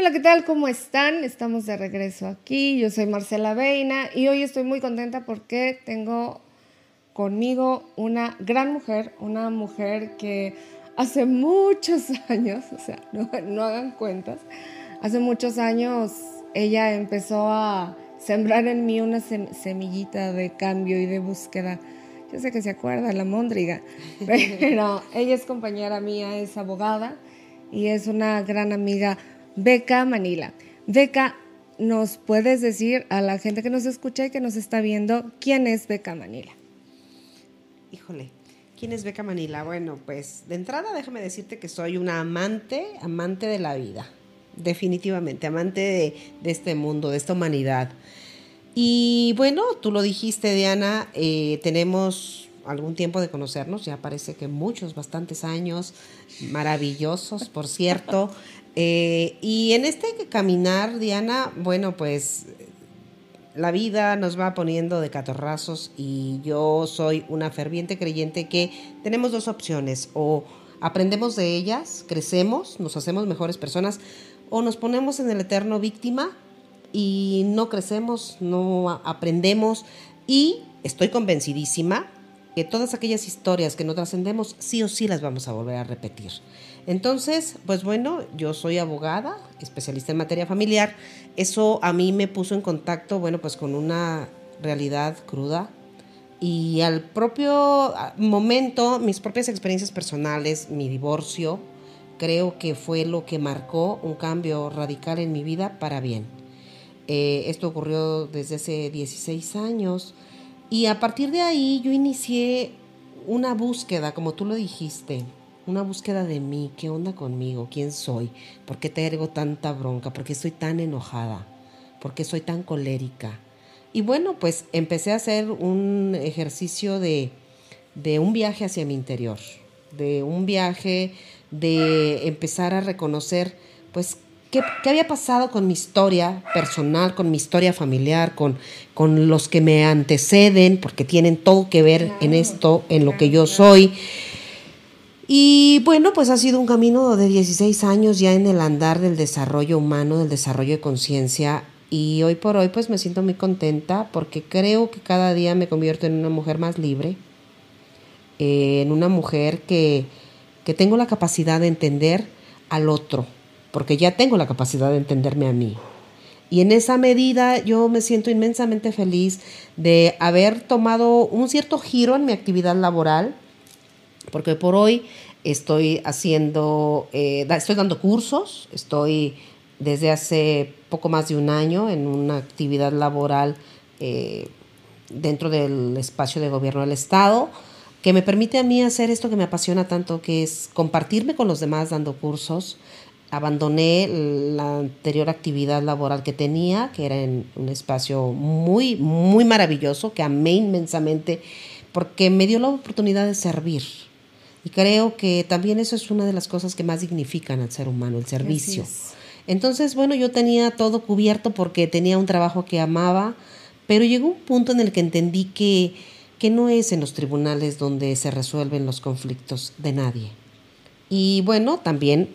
Hola, ¿qué tal? ¿Cómo están? Estamos de regreso aquí. Yo soy Marcela Veina y hoy estoy muy contenta porque tengo conmigo una gran mujer, una mujer que hace muchos años, o sea, no, hagan cuentas, hace muchos años ella empezó a sembrar en mí una semillita de cambio y de búsqueda. Yo sé que se acuerda, la mondriga, pero ella es compañera mía, es abogada y es una gran amiga Beca Manila. Beca, ¿nos puedes decir a la gente que nos escucha y que nos está viendo quién es Beca Manila? Híjole, ¿quién es Beca Manila? Bueno, pues de entrada déjame decirte que soy una amante, amante de la vida, definitivamente, amante de, este mundo, de esta humanidad. Y bueno, tú lo dijiste, Diana, eh, tenemos algún tiempo de conocernos, ya parece que muchos, bastantes años, maravillosos, por cierto. Eh, y en este caminar, Diana, bueno, pues la vida nos va poniendo de catorrazos y yo soy una ferviente creyente que tenemos dos opciones, o aprendemos de ellas, crecemos, nos hacemos mejores personas, o nos ponemos en el eterno víctima y no crecemos, no aprendemos y estoy convencidísima que todas aquellas historias que no trascendemos, sí o sí las vamos a volver a repetir. Entonces, pues bueno, yo soy abogada, especialista en materia familiar. Eso a mí me puso en contacto, bueno, pues con una realidad cruda. Y al propio momento, mis propias experiencias personales, mi divorcio, creo que fue lo que marcó un cambio radical en mi vida para bien. Eh, esto ocurrió desde hace 16 años y a partir de ahí yo inicié una búsqueda, como tú lo dijiste, una búsqueda de mí, qué onda conmigo, quién soy, por qué tengo tanta bronca, por qué estoy tan enojada, por qué soy tan colérica. Y bueno, pues empecé a hacer un ejercicio de, de un viaje hacia mi interior, de un viaje de empezar a reconocer, pues, ¿Qué, había pasado con mi historia personal, con mi historia familiar, con, con los que me anteceden, porque tienen todo que ver en esto, en lo que yo soy. Y bueno, pues ha sido un camino de 16 años ya en el andar del desarrollo humano, del desarrollo de conciencia. Y hoy por hoy pues me siento muy contenta porque creo que cada día me convierto en una mujer más libre, eh, en una mujer que, que tengo la capacidad de entender al otro, porque ya tengo la capacidad de entenderme a mí. Y en esa medida yo me siento inmensamente feliz de haber tomado un cierto giro en mi actividad laboral, porque por hoy estoy haciendo, eh, estoy dando cursos, estoy desde hace poco más de un año en una actividad laboral eh, dentro del espacio de gobierno del Estado, que me permite a mí hacer esto que me apasiona tanto, que es compartirme con los demás dando cursos, abandoné la anterior actividad laboral que tenía, que era en un espacio muy, muy maravilloso, que amé inmensamente, porque me dio la oportunidad de servir. Y creo que también eso es una de las cosas que más dignifican al ser humano, el servicio. Entonces, bueno, yo tenía todo cubierto porque tenía un trabajo que amaba, pero llegó un punto en el que entendí que, que no es en los tribunales donde se resuelven los conflictos de nadie. Y bueno, también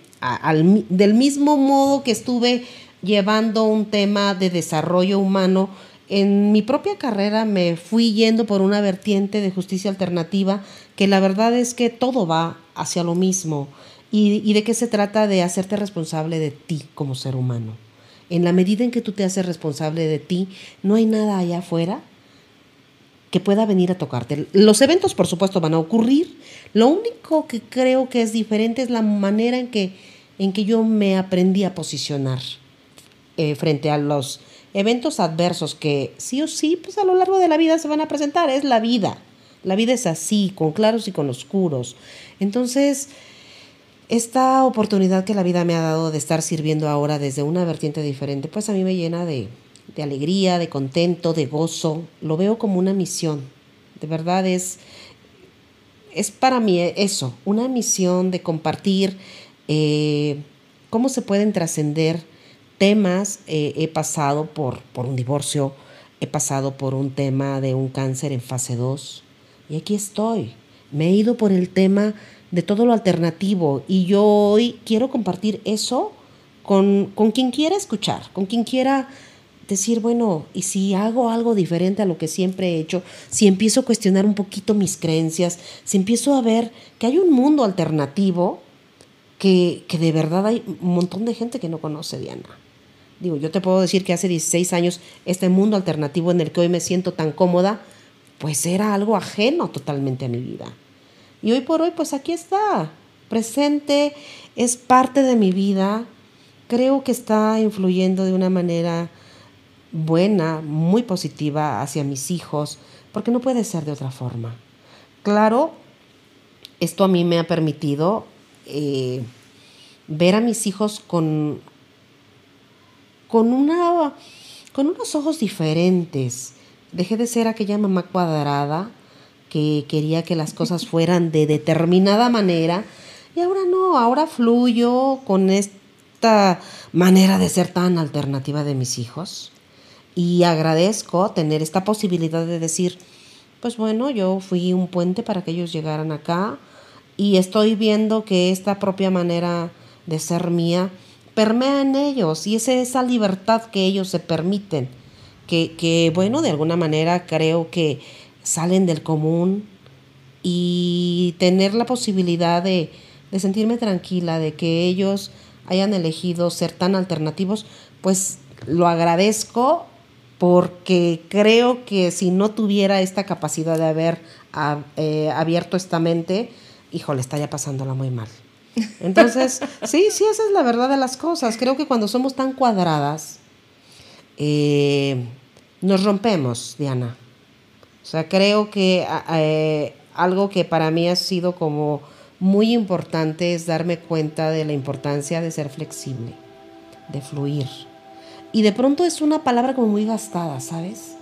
del mismo modo que estuve llevando un tema de desarrollo humano, en mi propia carrera me fui yendo por una vertiente de justicia alternativa que la verdad es que todo va hacia lo mismo. ¿Y, de qué se trata? De hacerte responsable de ti como ser humano. En la medida en que tú te haces responsable de ti, no hay nada allá afuera que pueda venir a tocarte. Los eventos, por supuesto, van a ocurrir. Lo único que creo que es diferente es la manera en que en que yo me aprendí a posicionar eh, frente a los eventos adversos que sí o sí, pues a lo largo de la vida se van a presentar. Es la vida. La vida es así, con claros y con oscuros. Entonces, esta oportunidad que la vida me ha dado de estar sirviendo ahora desde una vertiente diferente, pues a mí me llena de, de alegría, de contento, de gozo. Lo veo como una misión. De verdad es, es para mí eso, una misión de compartir eh, cómo se pueden trascender temas. Eh, he pasado por, por un divorcio, he pasado por un tema de un cáncer en fase 2 y aquí estoy. Me he ido por el tema de todo lo alternativo y yo hoy quiero compartir eso con, con quien quiera escuchar, con quien quiera decir, bueno, ¿y si hago algo diferente a lo que siempre he hecho? Si empiezo a cuestionar un poquito mis creencias, si empiezo a ver que hay un mundo alternativo que, que de verdad hay un montón de gente que no conoce, Diana. Digo, yo te puedo decir que hace 16 años este mundo alternativo en el que hoy me siento tan cómoda, pues era algo ajeno totalmente a mi vida. Y hoy por hoy, pues aquí está, presente, es parte de mi vida, creo que está influyendo de una manera buena, muy positiva hacia mis hijos, porque no puede ser de otra forma. Claro, esto a mí me ha permitido eh, ver a mis hijos con, con, una, con unos ojos diferentes. Dejé de ser aquella mamá cuadrada que quería que las cosas fueran de determinada manera y ahora no, ahora fluyo con esta manera de ser tan alternativa de mis hijos. Y agradezco tener esta posibilidad de decir, pues bueno, yo fui un puente para que ellos llegaran acá y estoy viendo que esta propia manera de ser mía permea en ellos y es esa libertad que ellos se permiten, que, que bueno, de alguna manera creo que salen del común y tener la posibilidad de, de sentirme tranquila de que ellos hayan elegido ser tan alternativos, pues lo agradezco porque creo que si no tuviera esta capacidad de haber eh, abierto esta mente, híjole, estaría pasándola muy mal. Entonces, sí, sí, esa es la verdad de las cosas. Creo que cuando somos tan cuadradas, eh, nos rompemos, Diana. O sea, creo que eh, algo que para mí ha sido como muy importante es darme cuenta de la importancia de ser flexible, de fluir y de pronto es una palabra como muy gastada, ¿sabes?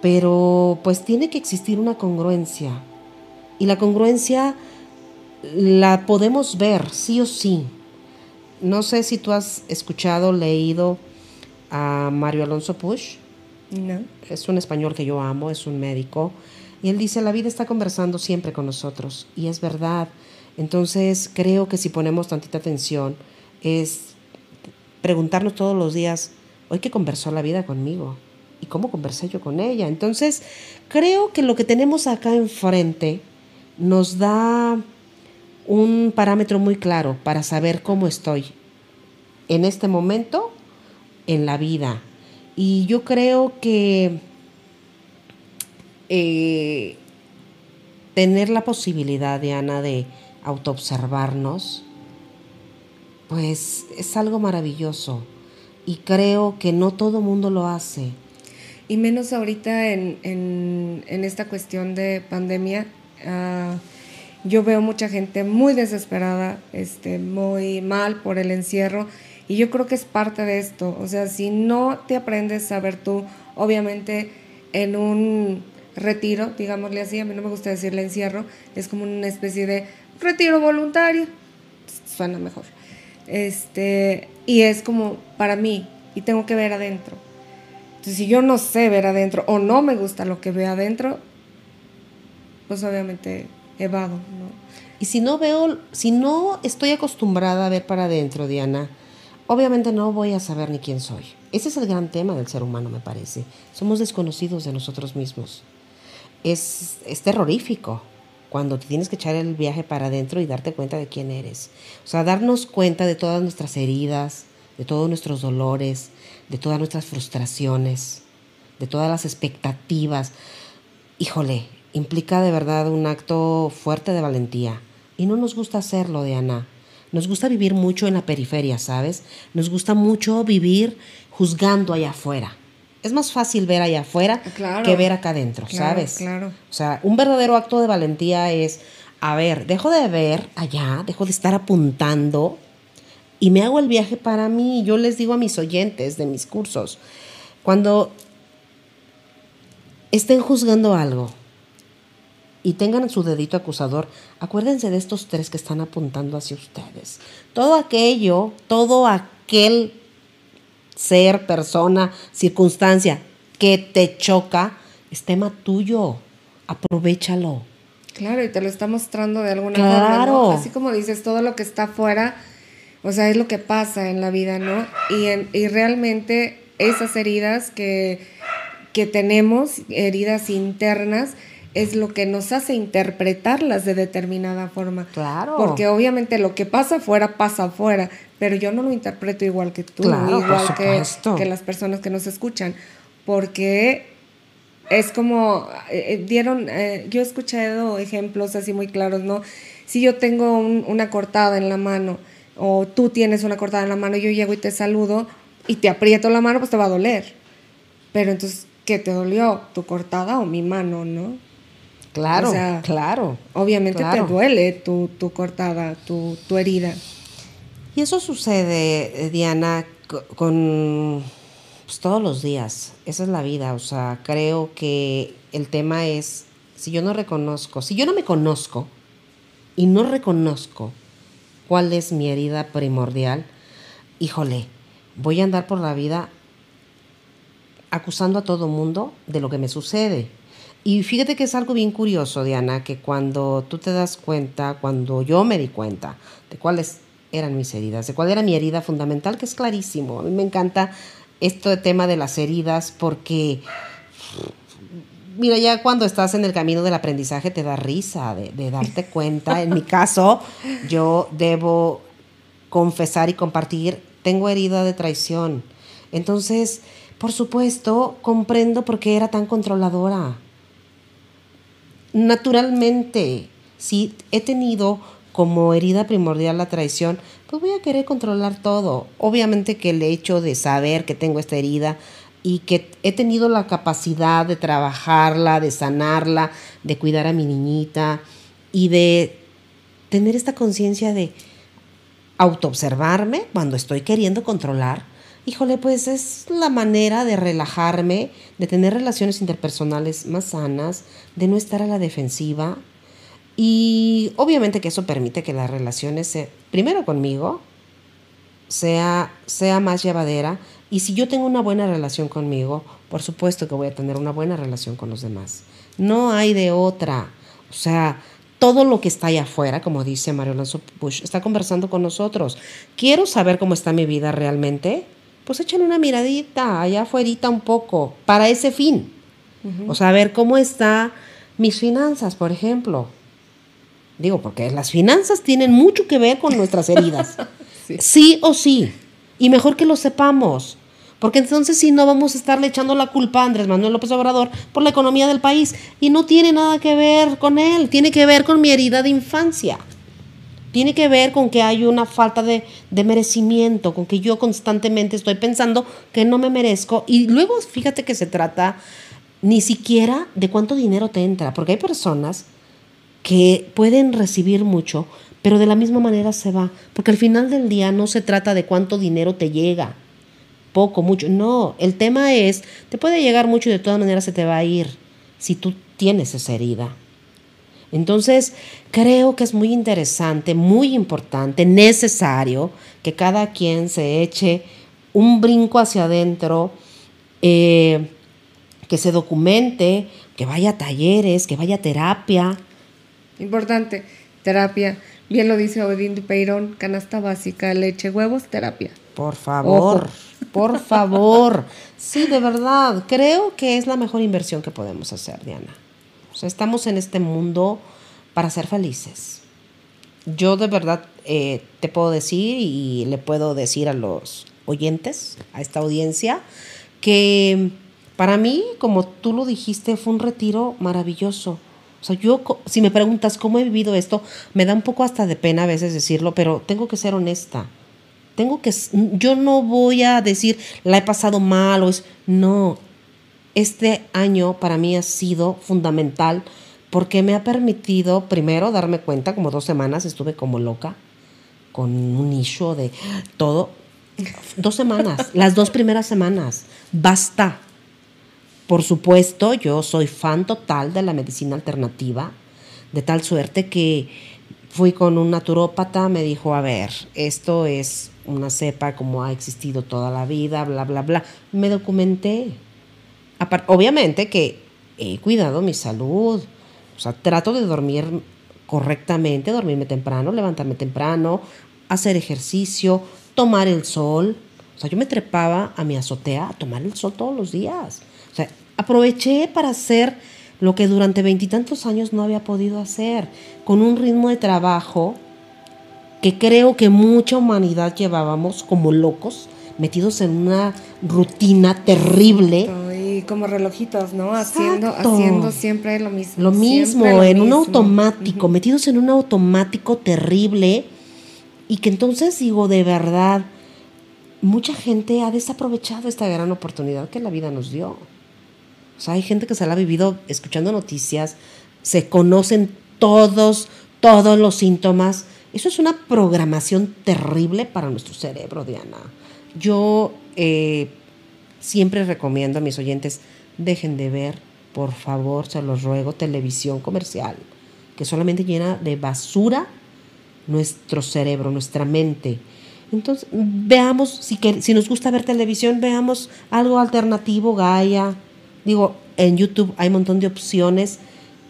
Pero pues tiene que existir una congruencia. Y la congruencia la podemos ver, sí o sí. No sé si tú has escuchado, leído a Mario Alonso Push. No. Es un español que yo amo, es un médico. Y él dice, la vida está conversando siempre con nosotros. Y es verdad. Entonces creo que si ponemos tantita atención es preguntarnos todos los días, hoy que conversó la vida conmigo y cómo conversé yo con ella. Entonces, creo que lo que tenemos acá enfrente nos da un parámetro muy claro para saber cómo estoy en este momento en la vida. Y yo creo que eh, tener la posibilidad, Diana, de autoobservarnos, pues es algo maravilloso y creo que no todo mundo lo hace. Y menos ahorita en, en, esta cuestión de pandemia. Ah, yo veo mucha gente muy desesperada, este, muy mal por el encierro. Y yo creo que es parte de esto. O sea, si no te aprendes a ver tú, obviamente en un retiro, digámosle así, a mí no me gusta decirle encierro, es como una especie de retiro voluntario. Suena mejor. Este, y es como para mí, y tengo que ver adentro. Entonces, si yo no sé ver adentro o no me gusta lo que veo adentro, pues obviamente ¿no? Y si no veo, si no estoy acostumbrada a ver para adentro, Diana, obviamente no voy a saber ni quién soy. Ese es el gran tema del ser humano, me parece. Somos desconocidos de nosotros mismos. Es, es terrorífico cuando te tienes que echar el viaje para adentro y darte cuenta de quién eres. O sea, darnos cuenta de todas nuestras heridas, de todos nuestros dolores, de todas nuestras frustraciones, de todas las expectativas. Híjole, implica de verdad un acto fuerte de valentía. Y no nos gusta hacerlo, Diana. Nos gusta vivir mucho en la periferia, ¿sabes? Nos gusta mucho vivir juzgando allá afuera es más fácil ver allá afuera que ver acá adentro, ¿sabes? Claro. O sea, un verdadero acto de valentía es, a ver, dejo de ver allá, dejo de estar apuntando y me hago el viaje para mí. Yo les digo a mis oyentes de mis cursos, cuando estén juzgando algo y tengan su dedito acusador, acuérdense de estos tres que están apuntando hacia ustedes. Todo aquello, todo aquel ser, persona, circunstancia que te choca, es tema tuyo. Aprovechalo. Claro, y te lo está mostrando de alguna forma. Así como dices, todo lo que está afuera, O sea, es lo que pasa en la vida, ¿no? Y, en, y realmente esas heridas que, que tenemos, heridas internas, es lo que nos hace interpretarlas de determinada forma. Claro. Porque obviamente lo que pasa afuera pasa afuera, pero yo no lo interpreto igual que tú, Claro, igual que, las personas que nos escuchan, porque es como eh, eh, dieron, eh, yo he escuchado ejemplos así muy claros, ¿no? Si yo tengo un- una cortada en la mano o tú tienes una cortada en la mano, yo llego y te saludo y te aprieto la mano, pues te va a doler. Pero entonces, ¿qué te dolió? ¿Tu cortada o mi mano, no? Claro, O sea, claro. Obviamente Claro. te duele tu, tu cortada, tu, tu herida. Y eso sucede, eh, Diana, co- con pues, todos los días. Esa es la vida. O sea, creo que el tema es, si yo no reconozco, si yo no me conozco y no reconozco cuál es mi herida primordial, híjole, voy a andar por la vida acusando a todo mundo de lo que me sucede. Y fíjate que es algo bien curioso, Diana, que cuando tú te das cuenta, cuando yo me di cuenta de cuáles eran mis heridas, de cuál era mi herida fundamental, que es clarísimo. A mí me encanta este tema de las heridas porque, mira, ya cuando estás en el camino del aprendizaje te da risa de, de darte cuenta. En mi caso, yo debo confesar y compartir, tengo herida de traición. Entonces, por supuesto, comprendo por qué era tan controladora. Naturalmente, si he tenido como herida primordial la traición, pues voy a querer controlar todo. Obviamente que el hecho de saber que tengo esta herida y que he tenido la capacidad de trabajarla, de sanarla, de cuidar a mi niñita y de tener esta conciencia de autoobservarme cuando estoy queriendo controlar, híjole, pues es la manera de relajarme, de tener relaciones interpersonales más sanas, de no estar a la defensiva. Y obviamente que eso permite que las relaciones, se, primero conmigo, sea, sea más llevadera. Y si yo tengo una buena relación conmigo, por supuesto que voy a tener una buena relación con los demás. No hay de otra. O sea, todo lo que está allá afuera, como dice Mario Alonso Bush, está conversando con nosotros. Quiero saber cómo está mi vida realmente. Pues échale una miradita allá afuera un poco, para ese fin. O sea, a ver cómo está mis finanzas, por ejemplo. Digo, porque las finanzas tienen mucho que ver con nuestras heridas. Sí. sí. o sí. Y mejor que lo sepamos. Porque entonces si no vamos a estarle echando la culpa a Andrés Manuel López Obrador por la economía del país. Y no tiene nada que ver con él. Tiene que ver con mi herida de infancia. Tiene que ver con que hay una falta de, de merecimiento, con que yo constantemente estoy pensando que no me merezco. Y luego fíjate que se trata ni siquiera de cuánto dinero te entra. Porque hay personas que pueden recibir mucho, pero de la misma manera se va, porque al final del día no se trata de cuánto dinero te llega, poco, mucho, no, el tema es, te puede llegar mucho y de todas maneras se te va a ir si tú tienes esa herida. Entonces, creo que es muy interesante, muy importante, necesario que cada quien se eche un brinco hacia adentro, eh, que se documente, que vaya a talleres, que vaya a terapia, Importante, terapia. Bien lo dice Odín Dupeirón, canasta básica, leche, huevos, terapia. Por favor, Ojo. por favor. Sí, de verdad, creo que es la mejor inversión que podemos hacer, Diana. O sea, estamos en este mundo para ser felices. Yo de verdad eh, te puedo decir y le puedo decir a los oyentes, a esta audiencia, que para mí, como tú lo dijiste, fue un retiro maravilloso. O sea, yo, si me preguntas cómo he vivido esto, me da un poco hasta de pena a veces decirlo, pero tengo que ser honesta. Tengo que, yo no voy a decir, la he pasado mal o es, no. Este año para mí ha sido fundamental porque me ha permitido, primero, darme cuenta, como dos semanas estuve como loca, con un issue de todo. Dos semanas, las dos primeras semanas, basta. Por supuesto, yo soy fan total de la medicina alternativa, de tal suerte que fui con un naturópata, me dijo, a ver, esto es una cepa como ha existido toda la vida, bla, bla, bla. Me documenté. Obviamente que he cuidado mi salud, o sea, trato de dormir correctamente, dormirme temprano, levantarme temprano, hacer ejercicio, tomar el sol. O sea, yo me trepaba a mi azotea a tomar el sol todos los días. O sea, aproveché para hacer lo que durante veintitantos años no había podido hacer, con un ritmo de trabajo que creo que mucha humanidad llevábamos como locos, metidos en una rutina terrible. Como relojitos, ¿no? Haciendo, haciendo siempre lo mismo. Lo mismo, en un automático, metidos en un automático terrible. Y que entonces digo, de verdad, mucha gente ha desaprovechado esta gran oportunidad que la vida nos dio. O sea, hay gente que se la ha vivido escuchando noticias, se conocen todos, todos los síntomas. Eso es una programación terrible para nuestro cerebro, Diana. Yo eh, siempre recomiendo a mis oyentes, dejen de ver, por favor, se los ruego, televisión comercial, que solamente llena de basura nuestro cerebro, nuestra mente. Entonces, veamos, si, que, si nos gusta ver televisión, veamos algo alternativo, Gaia. Digo, en YouTube hay un montón de opciones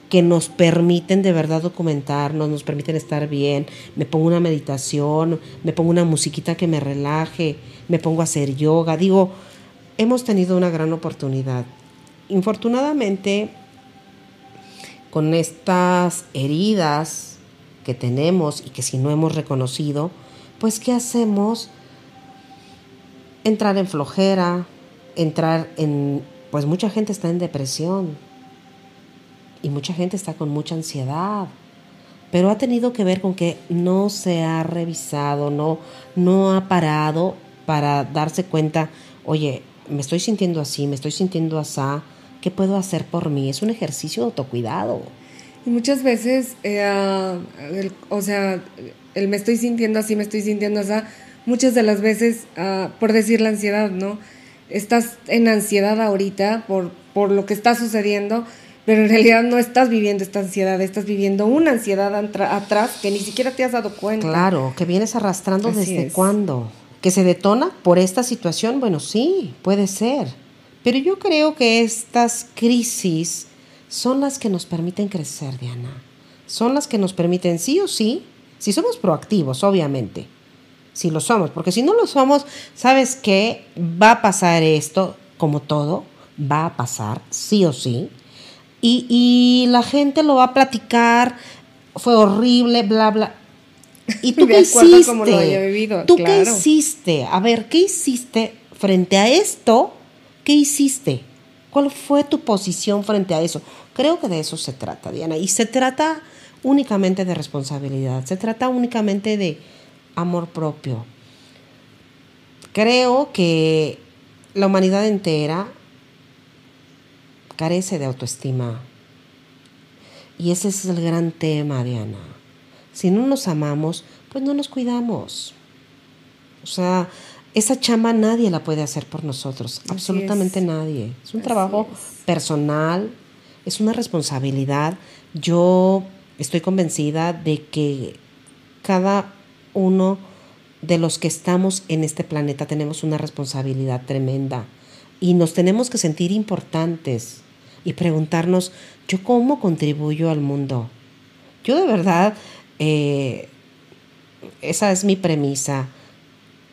que nos permiten de verdad documentarnos, nos permiten estar bien. Me pongo una meditación, me pongo una musiquita que me relaje, me pongo a hacer yoga. Digo, hemos tenido una gran oportunidad. Infortunadamente, con estas heridas que tenemos y que si no hemos reconocido, pues ¿qué hacemos? Entrar en flojera, entrar en... Pues mucha gente está en depresión y mucha gente está con mucha ansiedad, pero ha tenido que ver con que no se ha revisado, no, no ha parado para darse cuenta, oye, me estoy sintiendo así, me estoy sintiendo así, ¿qué puedo hacer por mí? Es un ejercicio de autocuidado. Y muchas veces, eh, o sea, el me estoy sintiendo así, me estoy sintiendo así, muchas de las veces, ah, por decir la ansiedad, ¿no? Estás en ansiedad ahorita por, por lo que está sucediendo, pero en realidad no estás viviendo esta ansiedad, estás viviendo una ansiedad atrás que ni siquiera te has dado cuenta. Claro, que vienes arrastrando desde cuándo. ¿Que se detona por esta situación? Bueno, sí, puede ser. Pero yo creo que estas crisis son las que nos permiten crecer, Diana. Son las que nos permiten, sí o sí, si somos proactivos, obviamente. Si lo somos, porque si no lo somos, ¿sabes qué? Va a pasar esto, como todo, va a pasar, sí o sí. Y, y la gente lo va a platicar, fue horrible, bla, bla. ¿Y tú qué hiciste? ¿Tú qué hiciste? A ver, ¿qué hiciste frente a esto? ¿Qué hiciste? ¿Cuál fue tu posición frente a eso? Creo que de eso se trata, Diana. Y se trata únicamente de responsabilidad, se trata únicamente de amor propio. Creo que la humanidad entera carece de autoestima. Y ese es el gran tema, Diana. Si no nos amamos, pues no nos cuidamos. O sea, esa chamba nadie la puede hacer por nosotros, absolutamente nadie. Es un trabajo personal, es una responsabilidad. Yo estoy convencida de que cada uno de los que estamos en este planeta tenemos una responsabilidad tremenda y nos tenemos que sentir importantes y preguntarnos, ¿yo cómo contribuyo al mundo? Yo de verdad eh, esa es mi premisa.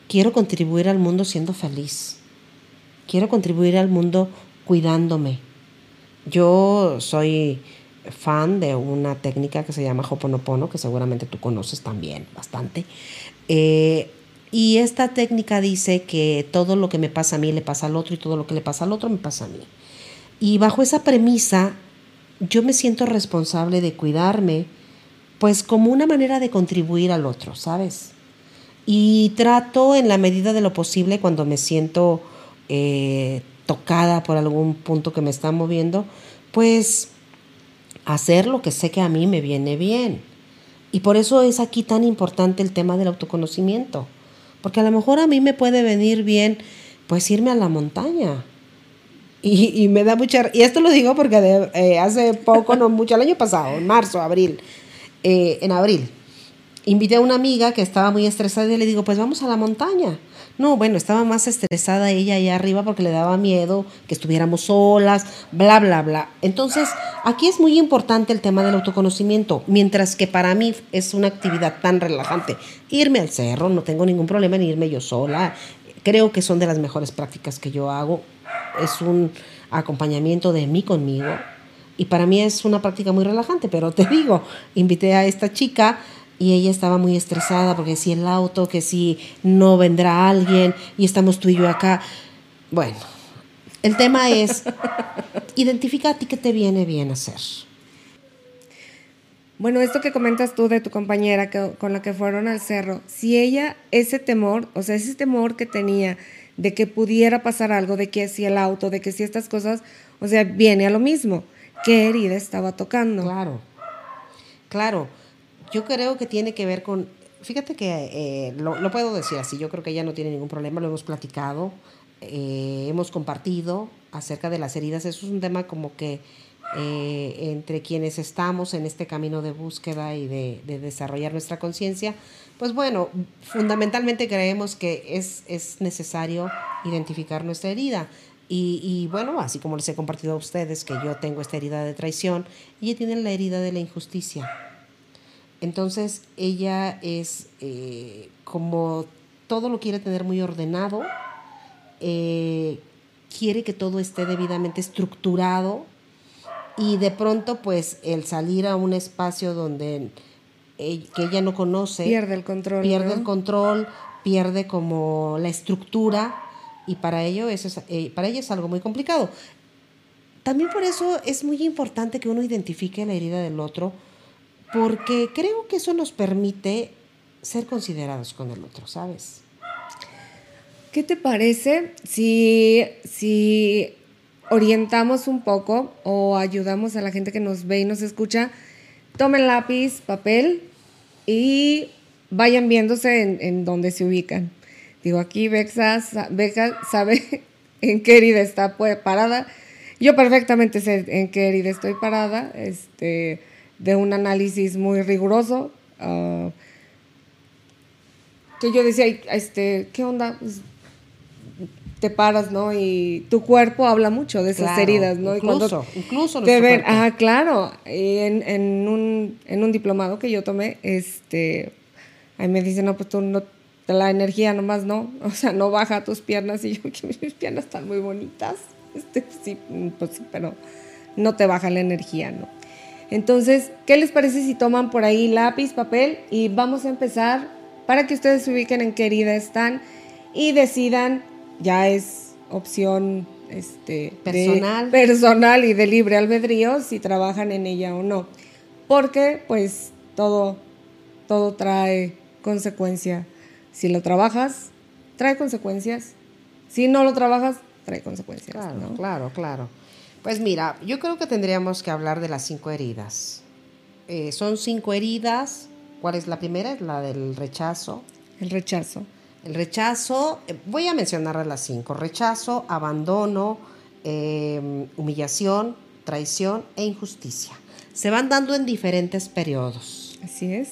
Quiero contribuir al mundo siendo feliz. Quiero contribuir al mundo cuidándome. Yo soy fan de una técnica que se llama Hoponopono, que seguramente tú conoces también bastante. Eh, y esta técnica dice que todo lo que me pasa a mí le pasa al otro y todo lo que le pasa al otro me pasa a mí. Y bajo esa premisa, yo me siento responsable de cuidarme, pues como una manera de contribuir al otro, ¿sabes? Y trato en la medida de lo posible cuando me siento eh, tocada por algún punto que me está moviendo, pues hacer lo que sé que a mí me viene bien. Y por eso es aquí tan importante el tema del autoconocimiento. Porque a lo mejor a mí me puede venir bien, pues irme a la montaña. Y, me da mucha... Y esto lo digo porque eh, hace poco, no mucho, el año pasado, en marzo, abril, eh, en abril. invité a una amiga que estaba muy estresada y le digo, pues vamos a la montaña. No, bueno, estaba más estresada ella allá arriba porque le daba miedo que estuviéramos solas, bla, bla, bla. Entonces, aquí es muy importante el tema del autoconocimiento, mientras que para mí es una actividad tan relajante. Irme al cerro, no tengo ningún problema en irme yo sola. Creo que son de las mejores prácticas que yo hago. Es un acompañamiento de mí conmigo. Y para mí es una práctica muy relajante, pero te digo, invité a esta chica y ella estaba muy estresada porque si el auto, que si no vendrá alguien y estamos tú y yo acá. Bueno, el tema es, identifica a ti qué te viene bien hacer. Bueno, esto que comentas tú de tu compañera que, con la que fueron al cerro, si ella, ese temor, o sea, ese temor que tenía de que pudiera pasar algo, de que si el auto, de que si estas cosas, o sea, viene a lo mismo. ¿Qué herida estaba tocando? Claro, claro yo creo que tiene que ver con, fíjate que eh, lo, puedo decir así, yo creo que ella no tiene ningún problema, lo hemos platicado, eh, hemos compartido acerca de las heridas, eso es un tema como que eh, entre quienes estamos en este camino de búsqueda y de, desarrollar nuestra conciencia, pues bueno, fundamentalmente creemos que es, es necesario identificar nuestra herida. Y, y, bueno, así como les he compartido a ustedes que yo tengo esta herida de traición, ella tiene la herida de la injusticia. Entonces ella es eh, como todo lo quiere tener muy ordenado, eh, quiere que todo esté debidamente estructurado y de pronto pues el salir a un espacio donde que ella no conoce pierde el control pierde el control pierde como la estructura y para ello es, eh, para es algo muy complicado también por eso es muy importante que uno identifique la herida del otro porque creo que eso nos permite ser considerados con el otro, ¿sabes? ¿Qué te parece si, si orientamos un poco o ayudamos a la gente que nos ve y nos escucha? Tomen lápiz, papel y vayan viéndose en, en dónde se ubican. Digo, aquí Bexa, sabe en qué herida está parada. Yo perfectamente sé en qué herida estoy parada. Este, de un análisis muy riguroso. Ah, que yo decía, este, ¿qué onda? Pues, te paras, ¿no? Y tu cuerpo habla mucho de esas heridas, ¿no? Incluso, incluso te ven, ah, claro, en, en, un, en un diplomado que yo tomé, este, ahí me dicen, no, pues tú no, la energía nomás no, o sea, no baja tus piernas, y yo, que mis piernas están muy bonitas, este, sí, pues sí, pero no te baja la energía, ¿no? Entonces, ¿qué les parece si toman por ahí lápiz, papel y vamos a empezar para que ustedes se ubiquen en qué herida están y decidan, ya es opción este, personal. personal y de libre albedrío si trabajan en ella o no. Porque pues todo, todo trae consecuencia. Si lo trabajas, trae consecuencias. Si no lo trabajas, trae consecuencias. Claro, claro, claro. Pues mira, yo creo que tendríamos que hablar de las cinco heridas. Eh, son cinco heridas. ¿Cuál es la primera? Es la del rechazo. El rechazo. El rechazo, eh, voy a mencionar las cinco. Rechazo, abandono, em, humillación, traición e injusticia. Se van dando en diferentes periodos. Así es.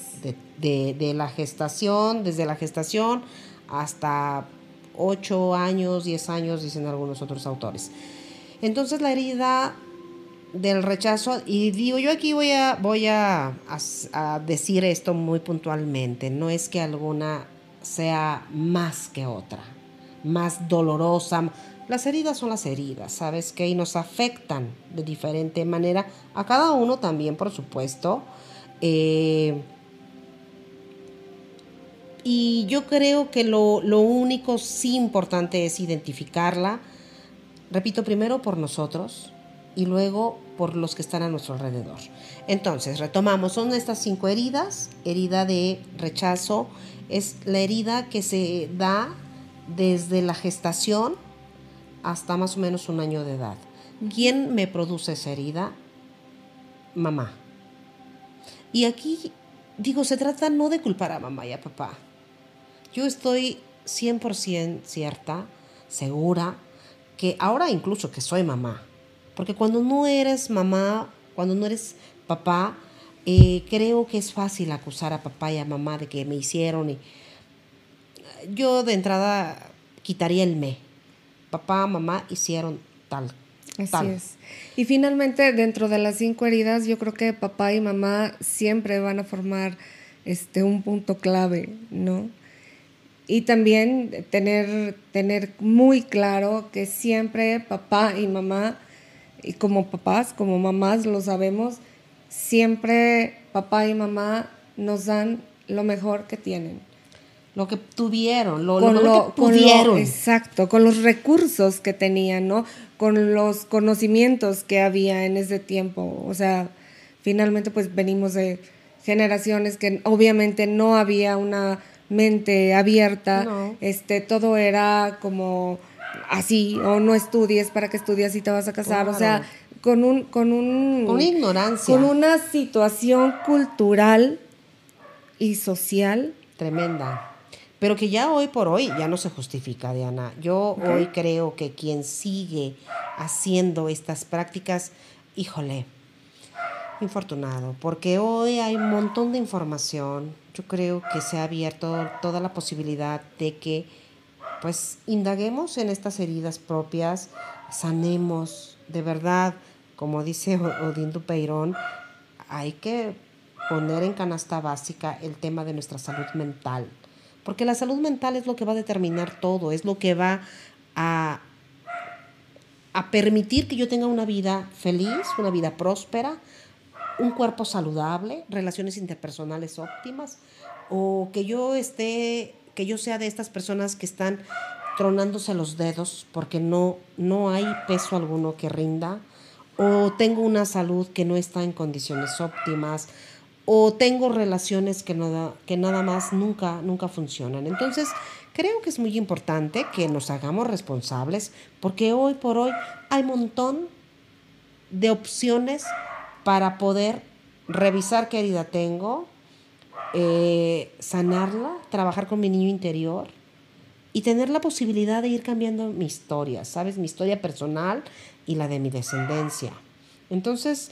De, la gestación, desde la gestación hasta ocho años, diez años, dicen algunos otros autores. Entonces la herida del rechazo, y digo yo aquí voy a, voy a, decir esto muy puntualmente, no es que alguna sea más que otra, más dolorosa. Las heridas son las heridas, ¿sabes? Que y nos afectan de diferente manera a cada uno también, por supuesto. Eh, y yo creo que lo, lo único sí importante es identificarla, Repito, primero por nosotros y luego por los que están a nuestro alrededor. Entonces, retomamos, son estas cinco heridas. Herida de rechazo es la herida que se da desde la gestación hasta más o menos un año de edad. ¿Quién me produce esa herida? Mamá. Y aquí, digo, se trata no de culpar a mamá y a papá. Yo estoy 100% cierta, segura, que ahora incluso que soy mamá, porque cuando no eres mamá, cuando no eres papá, eh, creo que es fácil acusar a papá y a mamá de que me hicieron. Y yo de entrada quitaría el me. Papá, mamá hicieron tal. Así es. Y finalmente, dentro de las cinco heridas, yo creo que papá y mamá siempre van a formar este, un punto clave, ¿no? Y también tener, tener muy claro que siempre papá y mamá, y como papás, como mamás lo sabemos, siempre papá y mamá nos dan lo mejor que tienen. Lo que tuvieron, lo, que pudieron. exacto, con los recursos que tenían, ¿no? Con los conocimientos que había en ese tiempo. O sea, finalmente pues venimos de generaciones que obviamente no había una mente abierta, este, todo era como así, o no estudies para que estudies y te vas a casar, o sea, con un, con un... Una ignorancia. Con una situación cultural y social. Tremenda. Pero que ya hoy por hoy ya no se justifica, Diana. Yo hoy creo que quien sigue haciendo estas prácticas, híjole, infortunado, porque hoy hay un montón de información. Yo creo que se ha abierto toda la posibilidad de que pues indaguemos en estas heridas propias, sanemos, de verdad, como dice Odín Dupeirón, hay que poner en canasta básica el tema de nuestra salud mental, porque la salud mental es lo que va a determinar todo, es lo que va a, a permitir que yo tenga una vida feliz, una vida próspera, un cuerpo saludable, relaciones interpersonales óptimas, o que yo esté, que yo sea de estas personas que están tronándose los dedos porque no, no hay peso alguno que rinda, o tengo una salud que no está en condiciones óptimas, o tengo relaciones que nada, que nada más nunca, nunca funcionan. Entonces, creo que es muy importante que nos hagamos responsables porque hoy por hoy hay un montón de opciones para poder revisar qué herida tengo, eh, sanarla, trabajar con mi niño interior y tener la posibilidad de ir cambiando mi historia, ¿sabes? Mi historia personal y la de mi descendencia. Entonces,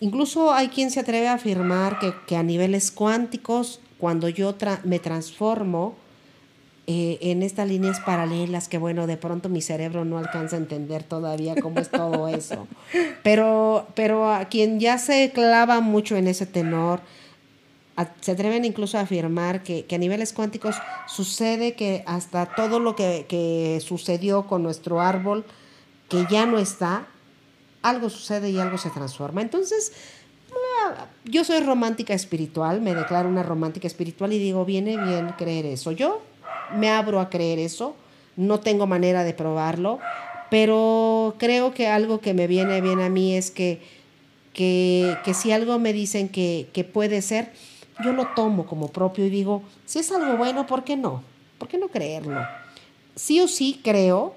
incluso hay quien se atreve a afirmar que, que a niveles cuánticos, cuando yo me transformo, eh, en estas líneas paralelas que bueno, de pronto mi cerebro no alcanza a entender todavía cómo es todo eso. Pero, pero a quien ya se clava mucho en ese tenor, se atreven incluso a afirmar que, que, a niveles cuánticos sucede que hasta todo lo que, que sucedió con nuestro árbol, que ya no está, algo sucede y algo se transforma. Entonces, yo soy romántica espiritual, me declaro una romántica espiritual y digo, viene bien creer eso. Yo me abro a creer eso, no tengo manera de probarlo, pero creo que algo que me viene bien a mí es que, que, si algo me dicen que, que puede ser, yo lo tomo como propio y digo, si es algo bueno, ¿por qué no? ¿Por qué no creerlo? Sí o sí creo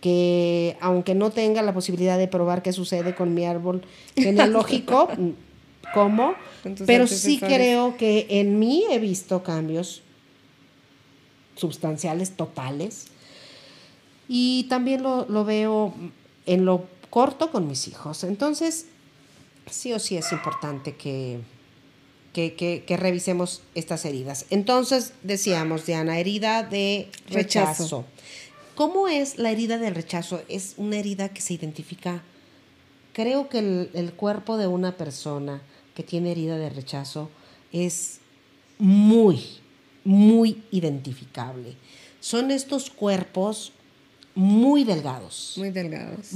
que aunque no tenga la posibilidad de probar qué sucede con mi árbol genealógico, ¿cómo? Pero sí creo que en mí he visto cambios sustanciales totales. Y también lo, veo en lo corto con mis hijos. Entonces, sí o sí es importante que, que, revisemos estas heridas. Entonces, decíamos, Diana, herida de rechazo. ¿Cómo es la herida del rechazo? Es una herida que se identifica, creo que el, el cuerpo de una persona que tiene herida de rechazo es muy, muy identificable. Son estos cuerpos muy delgados. Muy delgados.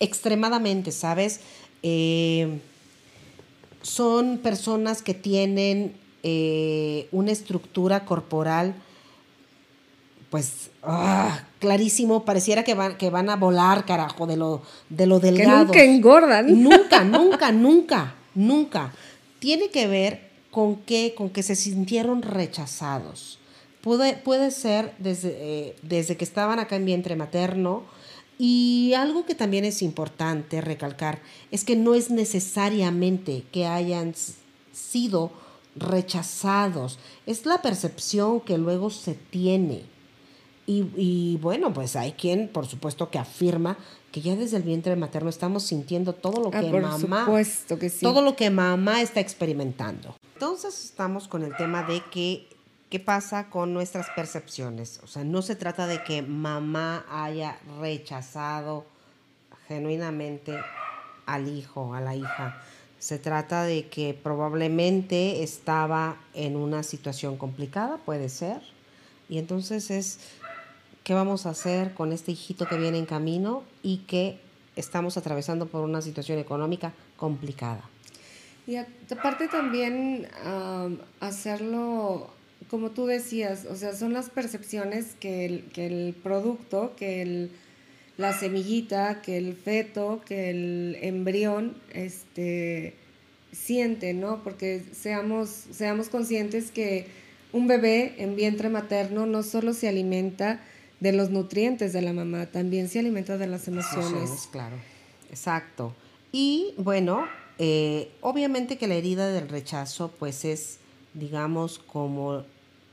Extremadamente, ¿sabes? Eh, son personas que tienen eh, una estructura corporal, pues, ah, clarísimo, pareciera que van, que van a volar, carajo, de lo, de lo delgado. Que nunca engordan. Nunca, nunca, nunca, nunca. Tiene que ver con que, con que se sintieron rechazados. Puede, puede ser desde, eh, desde que estaban acá en vientre materno. Y algo que también es importante recalcar es que no es necesariamente que hayan sido rechazados, es la percepción que luego se tiene. Y, bueno, pues hay quien, por supuesto, que afirma que ya desde el vientre materno estamos sintiendo todo lo Ah, que por mamá, supuesto que sí. todo lo que mamá está experimentando. Entonces estamos con el tema de que qué pasa con nuestras percepciones. O sea, no se trata de que mamá haya rechazado genuinamente al hijo, a la hija. Se trata de que probablemente estaba en una situación complicada, puede ser. Y entonces es, ¿qué vamos a hacer con este hijito que viene en camino y que estamos atravesando por una situación económica complicada? Y aparte también am, hacerlo, como tú decías, o sea, son las percepciones que el, que el producto, que el, la semillita, que el feto, que el embrión, este, siente, ¿no? Porque seamos, seamos conscientes que un bebé en vientre materno no solo se alimenta de los nutrientes de la mamá, también se alimenta de las emociones. Emociones, claro. Exacto. Y bueno, eh, obviamente que la herida del rechazo, pues es, digamos, como,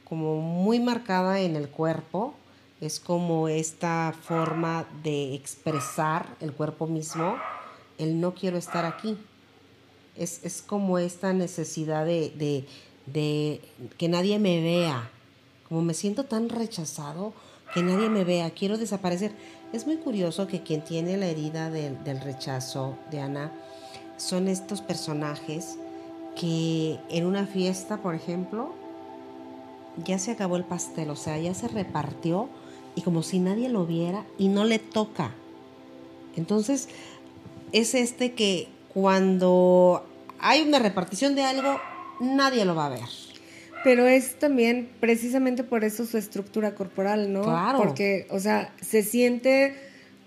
como muy marcada en el cuerpo. Es como esta forma de expresar el cuerpo mismo, el no quiero estar aquí. Es, es como esta necesidad de, de, que nadie me vea. Como me siento tan rechazado, que nadie me vea, quiero desaparecer. Es muy curioso que quien tiene la herida del, del rechazo de Ana son estos personajes que en una fiesta, por ejemplo, ya se acabó el pastel, o sea, ya se repartió y como si nadie lo viera y no le toca. Entonces, es este que cuando hay una repartición de algo, nadie lo va a ver. Pero es también precisamente por eso su estructura corporal, ¿no? Claro. Porque, o sea, se siente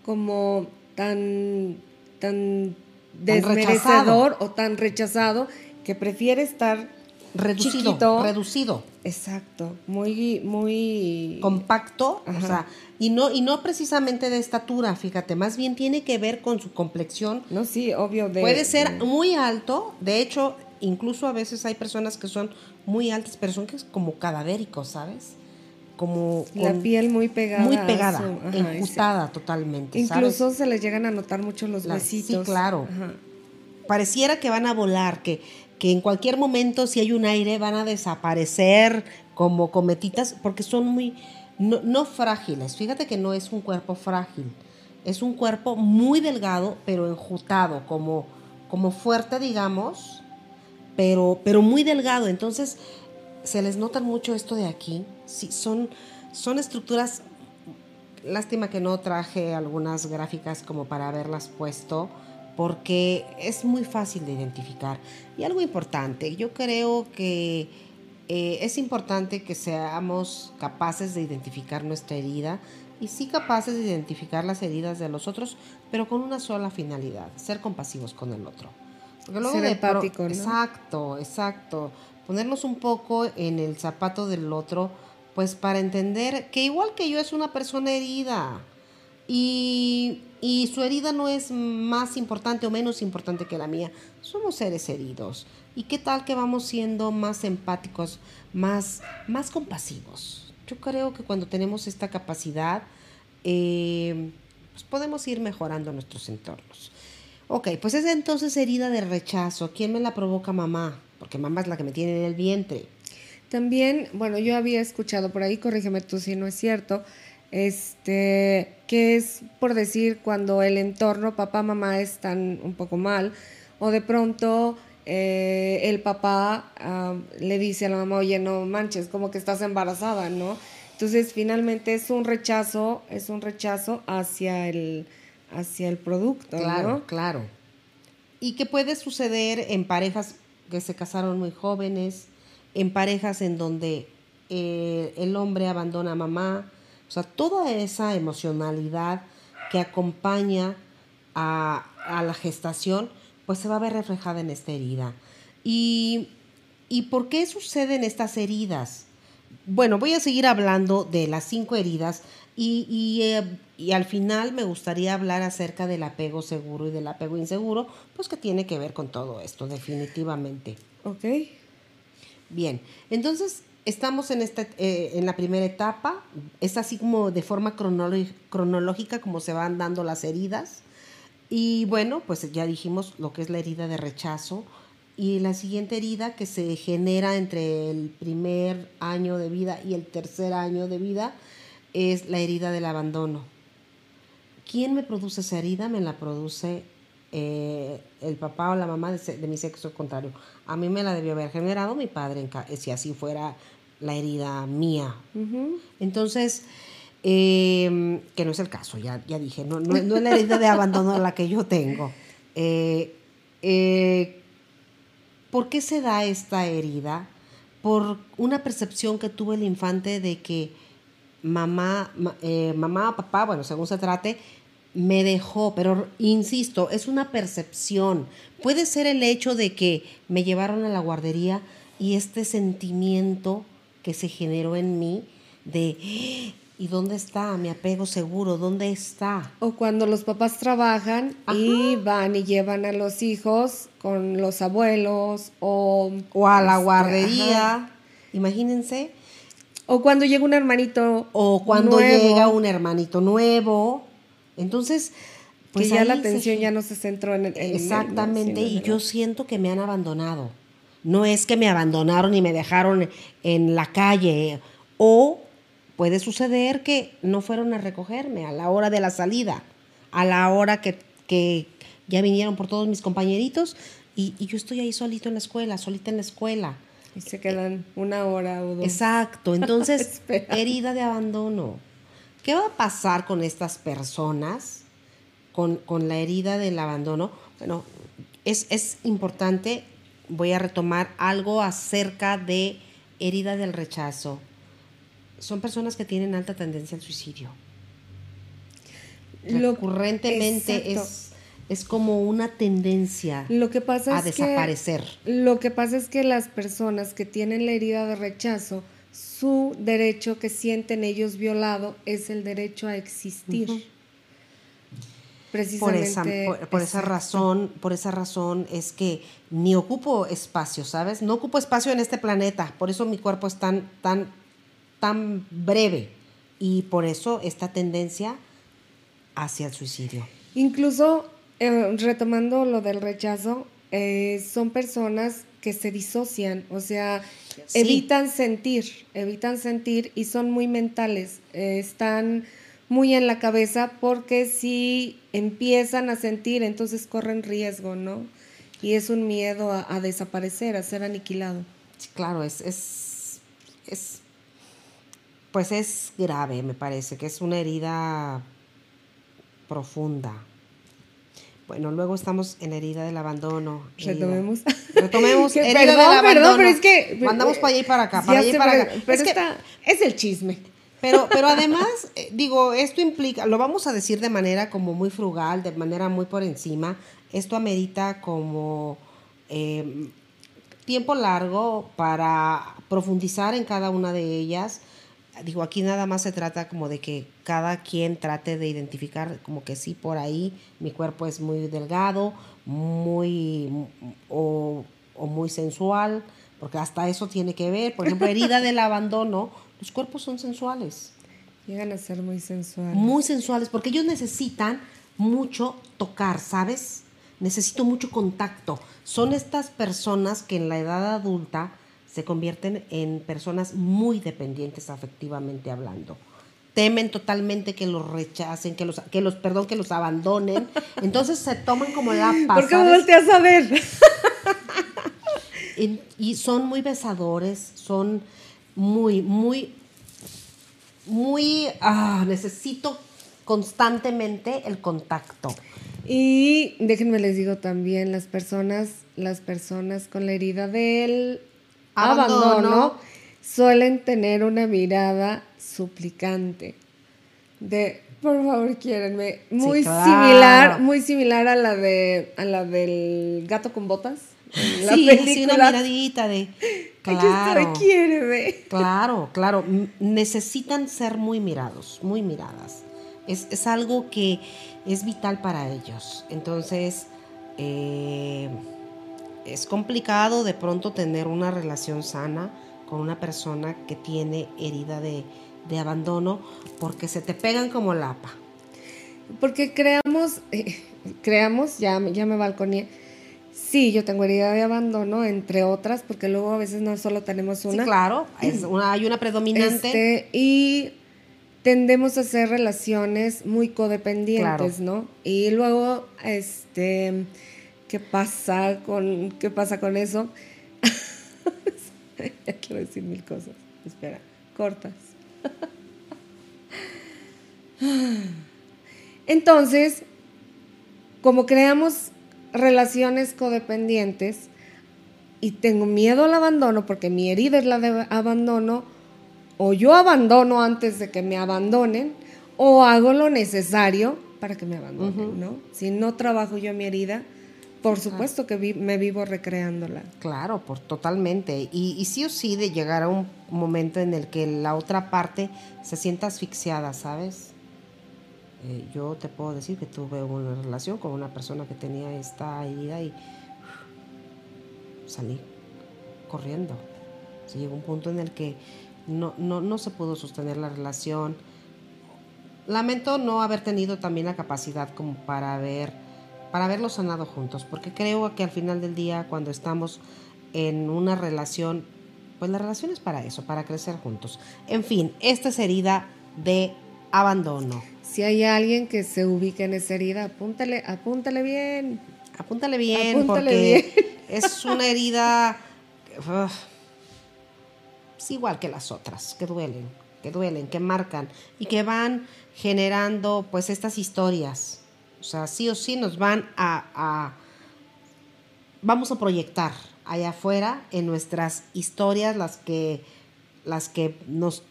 como tan, tan desmerecedor o tan rechazado que prefiere estar Reducido, chiquito. reducido. Exacto, muy, muy... compacto, o sea, y no, y no precisamente de estatura, fíjate, más bien tiene que ver con su complexión. No, sí, obvio. De, Puede ser de- muy alto, de hecho, incluso a veces hay personas que son muy altas, pero son que es como cadavéricos, ¿sabes? Como la piel muy pegada. muy pegada, ajá, enjutada totalmente. Incluso se les llegan a notar mucho los La- sí, claro. Ajá. pareciera que van a volar, que, que en cualquier momento, si hay un aire, van a desaparecer como cometitas, porque son muy, no, no frágiles. Fíjate que no es un cuerpo frágil, es un cuerpo muy delgado, pero enjutado, como, como fuerte, digamos, pero, pero muy delgado. Entonces, se les nota mucho esto de aquí. Sí, son, son estructuras Lástima que no traje algunas gráficas como para haberlas puesto, porque es muy fácil de identificar. Y algo importante, yo creo que eh, es importante que seamos capaces de identificar nuestra herida y sí capaces de identificar las heridas de los otros, pero con una sola finalidad, ser compasivos con el otro. Porque Ser de pro- empático, ¿no? Exacto, exacto. Ponernos un poco en el zapato del otro, pues para entender que igual que yo es una persona herida y, y su herida no es más importante o menos importante que la mía. Somos seres heridos. ¿Y qué tal que vamos siendo más empáticos, más, más compasivos? Yo creo que cuando tenemos esta capacidad, eh, pues podemos ir mejorando nuestros entornos. Ok, pues es entonces herida de rechazo. ¿Quién me la provoca mamá? Porque mamá es la que me tiene en el vientre. También, bueno, yo había escuchado por ahí, corrígeme tú si no es cierto, este, que es por decir cuando el entorno, papá, mamá están un poco mal, o de pronto eh, el papá ah, le dice a la mamá, oye, no manches, como que estás embarazada, ¿no? Entonces, finalmente es un rechazo, es un rechazo hacia el, hacia el producto, Claro, ¿no? claro. Y que puede suceder en parejas que se casaron muy jóvenes, en parejas en donde eh, el hombre abandona a mamá, o sea, toda esa emocionalidad que acompaña a, a la gestación, pues se va a ver reflejada en esta herida. ¿Y, ¿Y por qué suceden estas heridas? Bueno, voy a seguir hablando de las cinco heridas y, y, eh, y al final me gustaría hablar acerca del apego seguro y del apego inseguro, pues que tiene que ver con todo esto, definitivamente. Ok. Bien, entonces estamos en, esta, eh, en la primera etapa, es así como de forma cronológica como se van dando las heridas. Y bueno, pues ya dijimos lo que es la herida de rechazo. Y la siguiente herida que se genera entre el primer año de vida y el tercer año de vida es la herida del abandono. ¿Quién me produce esa herida? Me la produce eh, el papá o la mamá de, mi sexo contrario. A mí me la debió haber generado mi padre, si así fuera la herida mía. Entonces, em, que no es el caso, ya, ya dije, no, no, es la herida de abandono la que yo tengo. Eh, eh, ¿Por qué se da esta herida? Por una percepción que tuvo el infante de que mamá, mamá o papá, bueno, según se trate, me dejó, pero insisto, es una percepción. Puede ser el hecho de que me llevaron a la guardería y este sentimiento que se generó en mí de ¿y dónde está mi apego seguro? ¿Dónde está? O cuando los papás trabajan y van y llevan a los hijos con los abuelos o, o a la este, guardería. Imagínense. O cuando llega un hermanito. O cuando llega un hermanito nuevo. Entonces, pues ya la atención ya no se centró en el. exactamente, y yo siento que me han abandonado. No es que me abandonaron y me dejaron en la calle. O puede suceder que no fueron a recogerme a la hora de la salida, a la hora que, ya vinieron por todos mis compañeritos y, yo estoy ahí solito en la escuela, solita en la escuela. Y se quedan una hora o dos. Exacto, entonces herida de abandono. ¿Qué va a pasar con estas personas con, con la herida del abandono? Bueno, es, es importante voy a retomar algo acerca de herida del rechazo. Son personas que tienen alta tendencia al suicidio. Recurrentemente es, es como una tendencia lo que pasa a desaparecer. lo que pasa es que las personas que tienen la herida de rechazo, su derecho que sienten ellos violado es el derecho a existir. Por esa, por, esa razón, por esa razón es que ni ocupo espacio, ¿sabes? No ocupo espacio en este planeta, por eso mi cuerpo es tan, tan, tan breve y por eso esta tendencia hacia el suicidio. Incluso, eh, retomando lo del rechazo, eh, son personas que se disocian, o sea, evitan sentir, evitan sentir y son muy mentales, eh, están muy en la cabeza porque si empiezan a sentir, entonces corren riesgo, ¿no? Y es un miedo a, desaparecer, a ser aniquilado. claro, es, es, es, pues es grave, me parece, que es una herida profunda. Bueno, luego estamos en herida del abandono. Retomemos. Retomemos. herida del abandono. perdón, pero es que. Mandamos para allá y para acá. Para allá y para acá. Pero es, es el chisme. Pero, pero además, eh, digo, esto implica, lo vamos a decir de manera como muy frugal, de manera muy por encima. Esto amerita como em, tiempo largo para profundizar en cada una de ellas. Digo, aquí nada más se trata como de que cada quien trate de identificar como que sí, por ahí mi cuerpo es muy delgado, muy o, o muy sensual, porque hasta eso tiene que ver. Por ejemplo, herida del abandono los cuerpos son sensuales. Llegan a ser muy sensuales. Muy sensuales, porque ellos necesitan mucho tocar, ¿sabes? Necesito mucho contacto. Son estas personas que en la edad adulta se convierten en personas muy dependientes afectivamente hablando. Temen totalmente que los rechacen, que los, que los, perdón, que los abandonen. Entonces se toman como la paz. ¿Por qué volteas a ver? y son muy besadores, son muy, muy, muy, ah, necesito constantemente el contacto. Y déjenme les digo también, las personas, las personas con la herida del abandono, suelen tener una mirada suplicante. De por favor, quiérenme. Muy similar, muy similar a la de a la del gato con botas. La sí, película. una miradita de Claro. Claro, claro. Necesitan ser muy mirados, muy miradas. Es, algo que es vital para ellos. Entonces, eh, es complicado de pronto tener una relación sana con una persona que tiene herida de, de abandono porque se te pegan como lapa. Porque creamos, eh, creamos, ya, ya me balconé. Sí, yo tengo herida de abandono, entre otras, porque luego a veces no solo tenemos una. Sí, claro, es una, hay una predominante. Este, y tendemos a hacer relaciones muy codependientes, ¿no? Y luego, este, ¿qué pasa con, qué pasa con eso? ya quiero decir mil cosas. Espera, cortas. Entonces, como creamos relaciones codependientes y tengo miedo al abandono porque mi herida es la de abandono, o yo abandono antes de que me abandonen, o hago lo necesario para que me abandonen, ¿no? Si no trabajo yo mi herida, por supuesto que me vivo recreándola. Claro, por totalmente. Y, y, sí o sí de llegar a un momento en el que la otra parte se sienta asfixiada, ¿sabes? Eh, yo te puedo decir que tuve una relación con una persona que tenía esta herida y salí corriendo. Se llegó un punto en el que no, no, no se pudo sostener la relación. Lamento no haber tenido también la capacidad como para ver, para haberlo sanado juntos, porque creo que al final del día, cuando estamos en una relación, pues la relación es para eso, para crecer juntos. En fin, esta es herida de abandono. Si hay alguien que se ubique en esa herida, apúntale, apúntale bien. Apúntale bien, porque es una herida es igual que las otras, que duelen, que duelen, que marcan y que van generando pues estas historias. O sea, sí o sí nos van a, a vamos a proyectar allá afuera en nuestras historias las que las que nos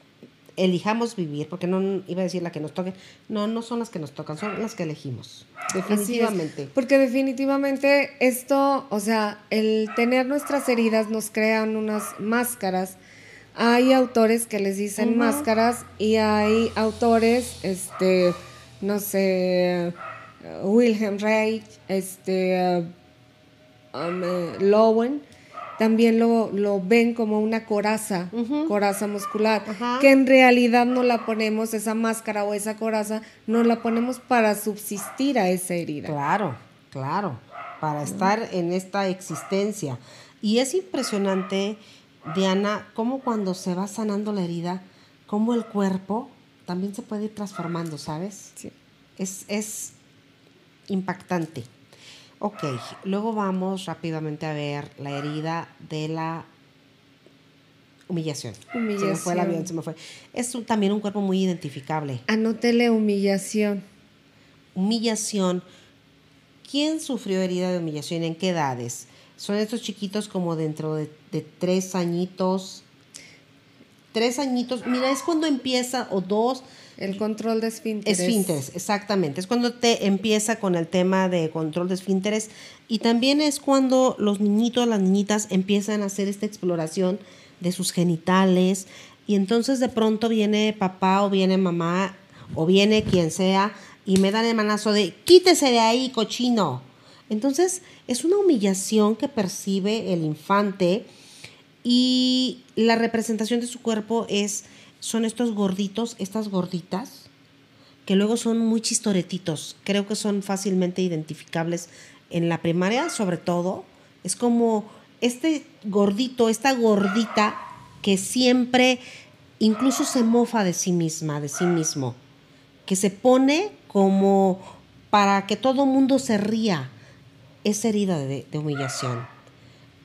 elijamos vivir, porque no iba a decir la que nos toquen, no, no son las que nos tocan, son las que elegimos. Definitivamente. Porque definitivamente esto, o sea, el tener nuestras heridas nos crean unas máscaras. Hay autores que les dicen máscaras y hay autores, este, no sé, Wilhelm Reich, este, um, eh, Lowen, también lo, lo ven como una coraza, coraza muscular, que en realidad no la ponemos, esa máscara o esa coraza, no la ponemos para subsistir a esa herida. Claro, claro, para estar en esta existencia. Y es impresionante, Diana, cómo cuando se va sanando la herida, cómo el cuerpo también se puede ir transformando, ¿sabes? Sí. Es, es impactante. Ok, luego vamos rápidamente a ver la herida de la humillación. Humillación. Se me fue el avión, se me fue. Es también un cuerpo muy identificable. Anótele humillación. Humillación. ¿Quién sufrió herida de humillación? ¿En qué edades? Son estos chiquitos como dentro de, de tres añitos. Tres añitos. Mira, es cuando empieza, o dos, el control de esfínteres. Esfínteres, exactamente. Es cuando te empieza con el tema de control de esfínteres y también es cuando los niñitos, las niñitas empiezan a hacer esta exploración de sus genitales y entonces de pronto viene papá o viene mamá o viene quien sea y me dan el manazo de quítese de ahí, cochino. Entonces es una humillación que percibe el infante y la representación de su cuerpo es son estos gorditos, estas gorditas, que luego son muy chistoretitos. Creo que son fácilmente identificables en la primaria, sobre todo. Es como este gordito, esta gordita que siempre incluso se mofa de sí misma, de sí mismo, que se pone como para que todo mundo se ría. Es herida de, humillación.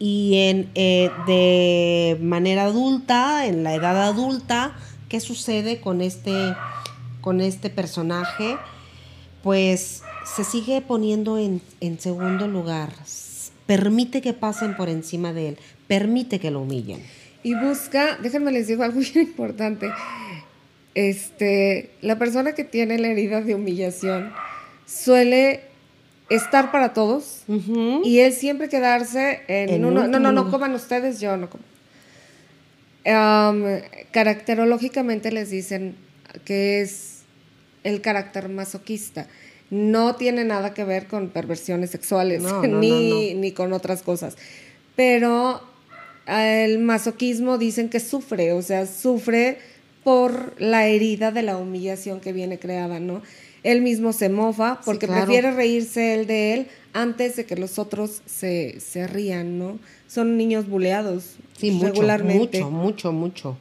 Y en, eh, de manera adulta, en la edad adulta, ¿qué sucede con este, con este personaje? Pues se sigue poniendo en, en segundo lugar. Permite que pasen por encima de él, permite que lo humillen. Y busca, déjenme les digo algo muy importante. Este, la persona que tiene la herida de humillación suele estar para todos y él siempre quedarse en, uno. No, no, no coman ustedes, yo no como. caracterológicamente les dicen que es el carácter masoquista. No tiene nada que ver con perversiones sexuales ni, ni con otras cosas. Pero el masoquismo dicen que sufre, o sea, sufre por la herida de la humillación que viene creada, ¿no? Él mismo se mofa porque prefiere reírse él de él antes de que los otros se, se rían, ¿no? Son niños buleados sí, regularmente. Mucho, mucho, mucho.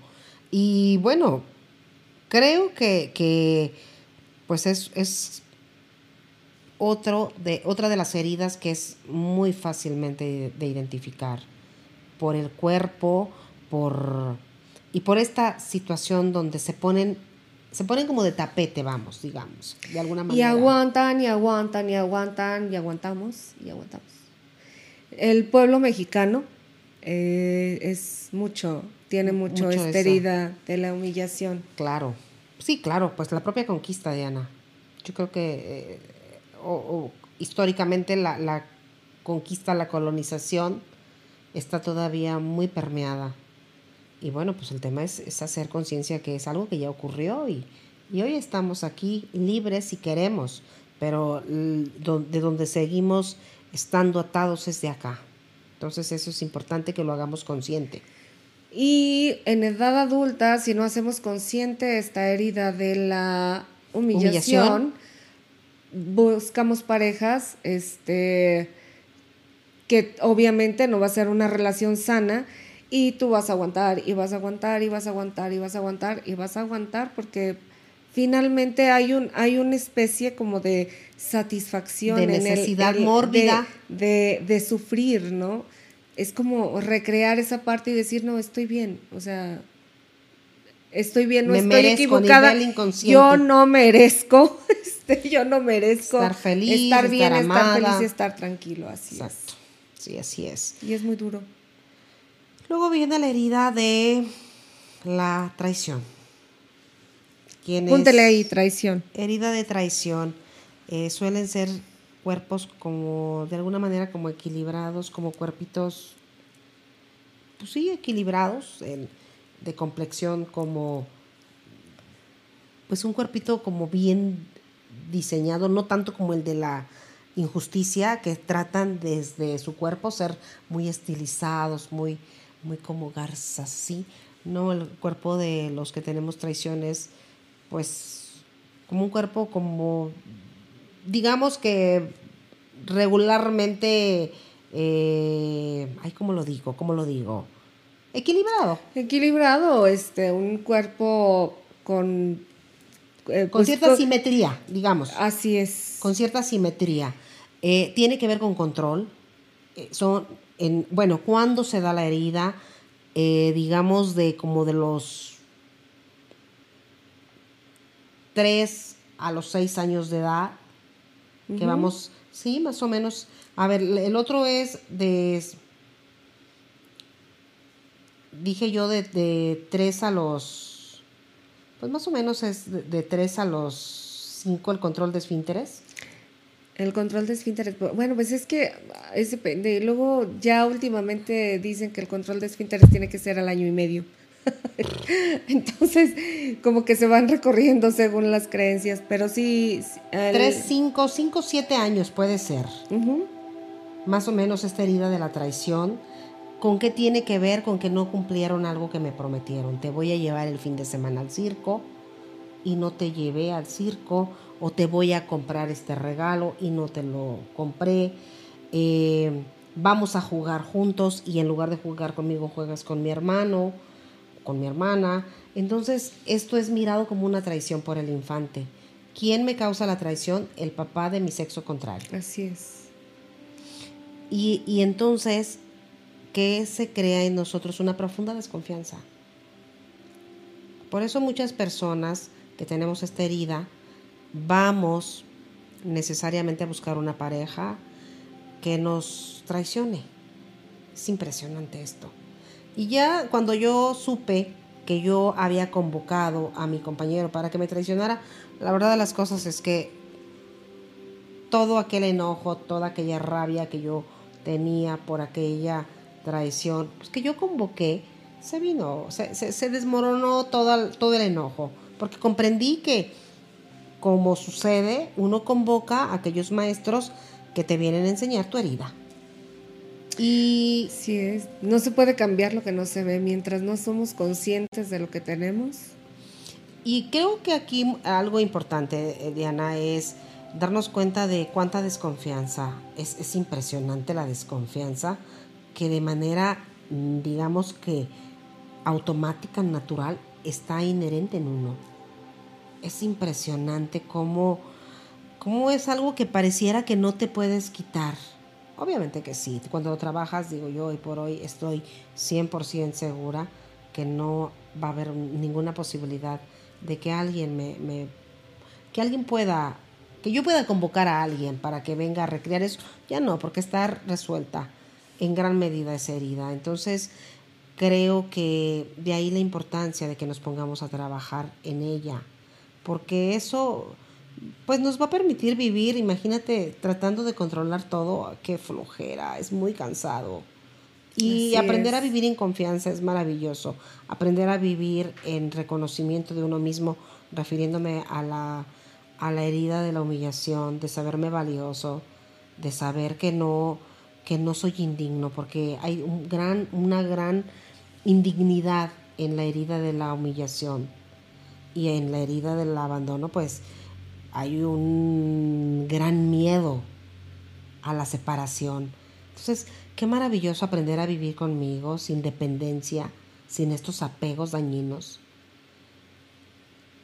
Y bueno, creo que, que pues es, es otro de, otra de las heridas que es muy fácilmente de, identificar por el cuerpo, por y por esta situación donde se ponen se ponen como de tapete, vamos, digamos, de alguna manera. Y aguantan y aguantan y aguantan y aguantamos y aguantamos. El pueblo mexicano eh, es mucho, tiene mucho, esta herida de la humillación. Claro, sí, claro, pues la propia conquista, Diana. Yo creo que eh, o, históricamente la, la, conquista, la colonización está todavía muy permeada. Y bueno, pues el tema es, hacer conciencia que es algo que ya ocurrió y, y, hoy estamos aquí libres si queremos, pero de donde seguimos estando atados es de acá. Entonces eso es importante que lo hagamos consciente. Y en edad adulta, si no hacemos consciente esta herida de la humillación buscamos parejas, este, que obviamente no va a ser una relación sana y tú vas a aguantar y vas a aguantar y vas a aguantar y vas a aguantar y vas a aguantar porque finalmente hay un hay una especie como de satisfacción de necesidad mórbida de, de, sufrir no es como recrear esa parte y decir no estoy bien o sea estoy bien, no estoy equivocada. Yo no merezco, este, yo no merezco estar feliz, estar bien, estar, feliz y estar tranquilo, así Exacto. Sí, así es. Y es muy duro. Luego viene la herida de la traición. Púntele ahí, traición. Herida de traición. Eh, suelen ser cuerpos como, de alguna manera, como equilibrados, como cuerpitos, pues sí, equilibrados en de complexión como, pues un cuerpito como bien diseñado, no tanto como el de la injusticia, que tratan desde su cuerpo ser muy estilizados, muy, muy como garzas, ¿sí? No, el cuerpo de los que tenemos traiciones, pues como un cuerpo como, digamos que regularmente, eh, ay, ¿cómo lo digo? ¿Cómo lo digo? Equilibrado. Equilibrado, este, un cuerpo con... Eh, con pues, cierta simetría, digamos. Así es. Con cierta simetría. Eh, tiene que ver con control. Son, en, bueno, cuando se da la herida, digamos, de como de los 3 a los 6 años de edad, que vamos, sí, más o menos. A ver, el otro es de dije yo de, de 3 a los, pues más o menos es de, de 3 a los 5 el control de esfínteres. El control de esfínteres, bueno, pues es que es depende. Luego ya últimamente dicen que el control de esfínteres tiene que ser al año y medio. Entonces, como que se van recorriendo según las creencias, pero sí... 3, 5, 5, 7 años puede ser. Más o menos esta herida de la traición ¿Con qué tiene que ver? Con que no cumplieron algo que me prometieron. Te voy a llevar el fin de semana al circo y no te llevé al circo. O te voy a comprar este regalo y no te lo compré. Eh, vamos a jugar juntos y en lugar de jugar conmigo juegas con mi hermano, con mi hermana. Entonces esto es mirado como una traición por el infante. ¿Quién me causa la traición? El papá de mi sexo contrario. Así es. Y, y entonces que se crea en nosotros una profunda desconfianza. Por eso muchas personas que tenemos esta herida vamos necesariamente a buscar una pareja que nos traicione. Es impresionante esto. Y ya cuando yo supe que yo había convocado a mi compañero para que me traicionara, la verdad de las cosas es que todo aquel enojo, toda aquella rabia que yo tenía por aquella traición, pues que yo convoqué, se vino, se, se, desmoronó todo, todo el enojo, porque comprendí que, como sucede, uno convoca a aquellos maestros que te vienen a enseñar tu herida. Y Sí es. No se puede cambiar lo que no se ve mientras no somos conscientes de lo que tenemos. Y creo que aquí algo importante, eh, Diana, es darnos cuenta de cuánta desconfianza. Es, es impresionante la desconfianza que de manera, mm, digamos que automática, natural, está inherente en uno. Es impresionante cómo, cómo es algo que pareciera que no te puedes quitar. Obviamente que sí, cuando lo trabajas, digo yo, hoy por hoy estoy 100% segura que no va a haber ninguna posibilidad de que alguien me, me- que alguien pueda, que yo pueda convocar a alguien para que venga a recrear eso, ya no, porque está resuelta en gran medida esa herida. Entonces, creo que de ahí la importancia de que nos pongamos a trabajar en ella, porque eso pues nos va a permitir vivir, imagínate, tratando de controlar todo, qué flojera, es muy cansado. Y Así aprender a vivir en confianza es maravilloso. Aprender a vivir en reconocimiento de uno mismo, refiriéndome a la, a la herida de la humillación, de saberme valioso, de saber que no, que no soy indigno, porque hay un gran, una gran indignidad en la herida de la humillación y en la herida del abandono, pues hay un gran miedo a la separación. Entonces, qué maravilloso aprender a vivir conmigo sin dependencia, sin estos apegos dañinos.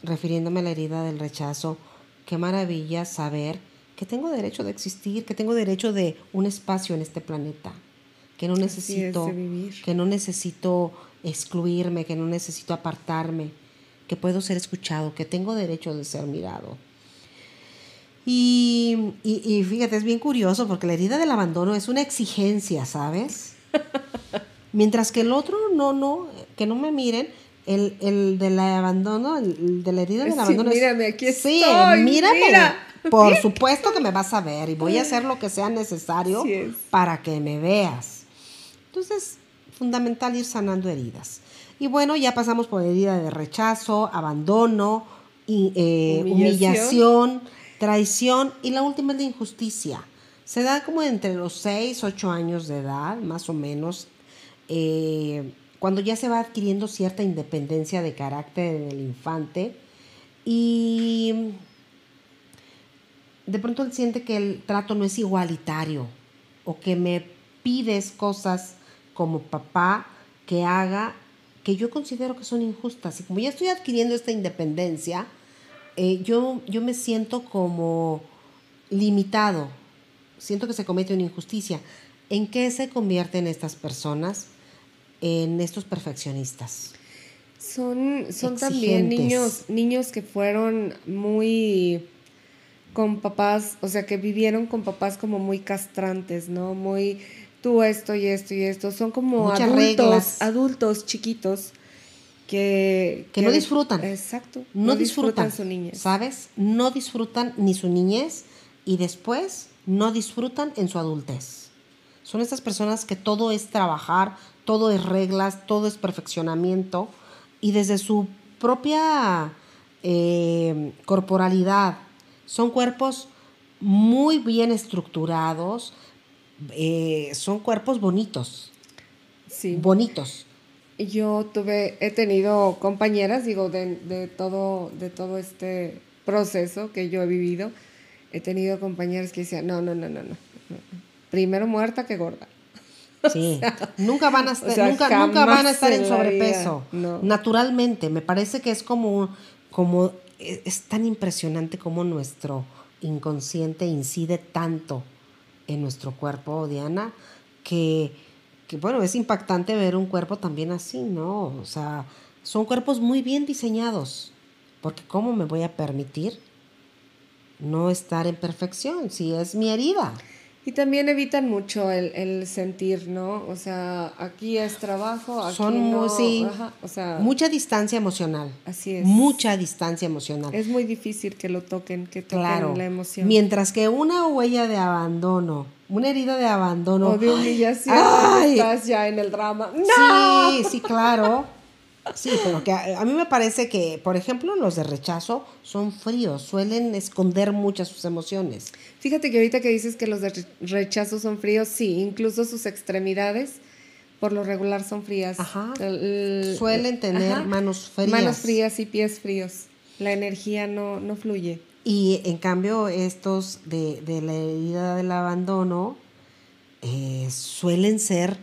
Refiriéndome a la herida del rechazo, qué maravilla saber que tengo derecho de existir, que tengo derecho de un espacio en este planeta, que no es, necesito que no necesito excluirme, que no necesito apartarme, que puedo ser escuchado, que tengo derecho de ser mirado. Y, y- y fíjate, es bien curioso porque la herida del abandono es una exigencia, ¿sabes? Mientras que el otro, no, no, que no me miren, el, el del abandono, el, de la herida del Sí, abandono es- mírame, aquí Sí, estoy, mírame. mira. Por supuesto que me vas a ver y voy a hacer lo que sea necesario es. para que me veas. Entonces, fundamental ir sanando heridas. Y bueno, ya pasamos por herida de rechazo, abandono, y, eh, Humillación. humillación, traición y la última es la injusticia. Se da como entre los 6, 8 años de edad, más o menos, eh, cuando ya se va adquiriendo cierta independencia de carácter del infante y de pronto él siente que el trato no es igualitario o que me pides cosas como papá que haga que yo considero que son injustas. Y como ya estoy adquiriendo esta independencia, eh, yo, yo me siento como limitado, siento que se comete una injusticia. ¿En qué se convierten estas personas? En estos perfeccionistas. Son, son también niños, niños que fueron muy con papás, o sea, que vivieron con papás como muy castrantes, ¿no? Muy tú esto y esto y esto. Son como Muchas adultos, reglas. adultos chiquitos que, Que no disfrutan. Exacto. no, disfrutan, su niñez. ¿sabes? No disfrutan ni su niñez y después no disfrutan en su adultez. Son estas personas que todo es trabajar, todo es reglas, todo es perfeccionamiento y desde su propia eh, corporalidad son cuerpos muy bien estructurados, eh, son cuerpos bonitos, Sí. bonitos. Yo tuve, he tenido compañeras, digo, de, de todo, de todo este proceso que yo he vivido, he tenido compañeras que decían, no, no, no, no, no. Primero muerta que gorda. Sí, nunca van a estar, o sea, nunca, nunca van a estar en sobrepeso. no. Naturalmente, me parece que es como, como es, es tan impresionante como nuestro inconsciente incide tanto en nuestro cuerpo, Diana, que, que bueno, es impactante ver un cuerpo también así, ¿no? O sea, son cuerpos muy bien diseñados, porque ¿cómo me voy a permitir no estar en perfección si es mi herida? Y también evitan mucho el, el sentir, ¿no? O sea, aquí es trabajo, aquí Son no. sí, Ajá, o sea, mucha distancia emocional. así es. Mucha distancia emocional. Es muy difícil que lo toquen, que toquen claro. la emoción. Mientras que una huella de abandono, una herida de abandono. o de humillación, Ay. estás ya en el drama. ¡No! Sí, sí, claro. Sí, pero que a, a mí me parece que, por ejemplo, los de rechazo son fríos, suelen esconder muchas sus emociones. Fíjate que ahorita que dices que los de re- rechazo son fríos, sí, incluso sus extremidades por lo regular son frías. Ajá. El- el- Suelen tener manos frías. Manos frías y pies fríos. La energía no, no fluye. Y en cambio, estos de, de la herida del abandono eh, suelen ser,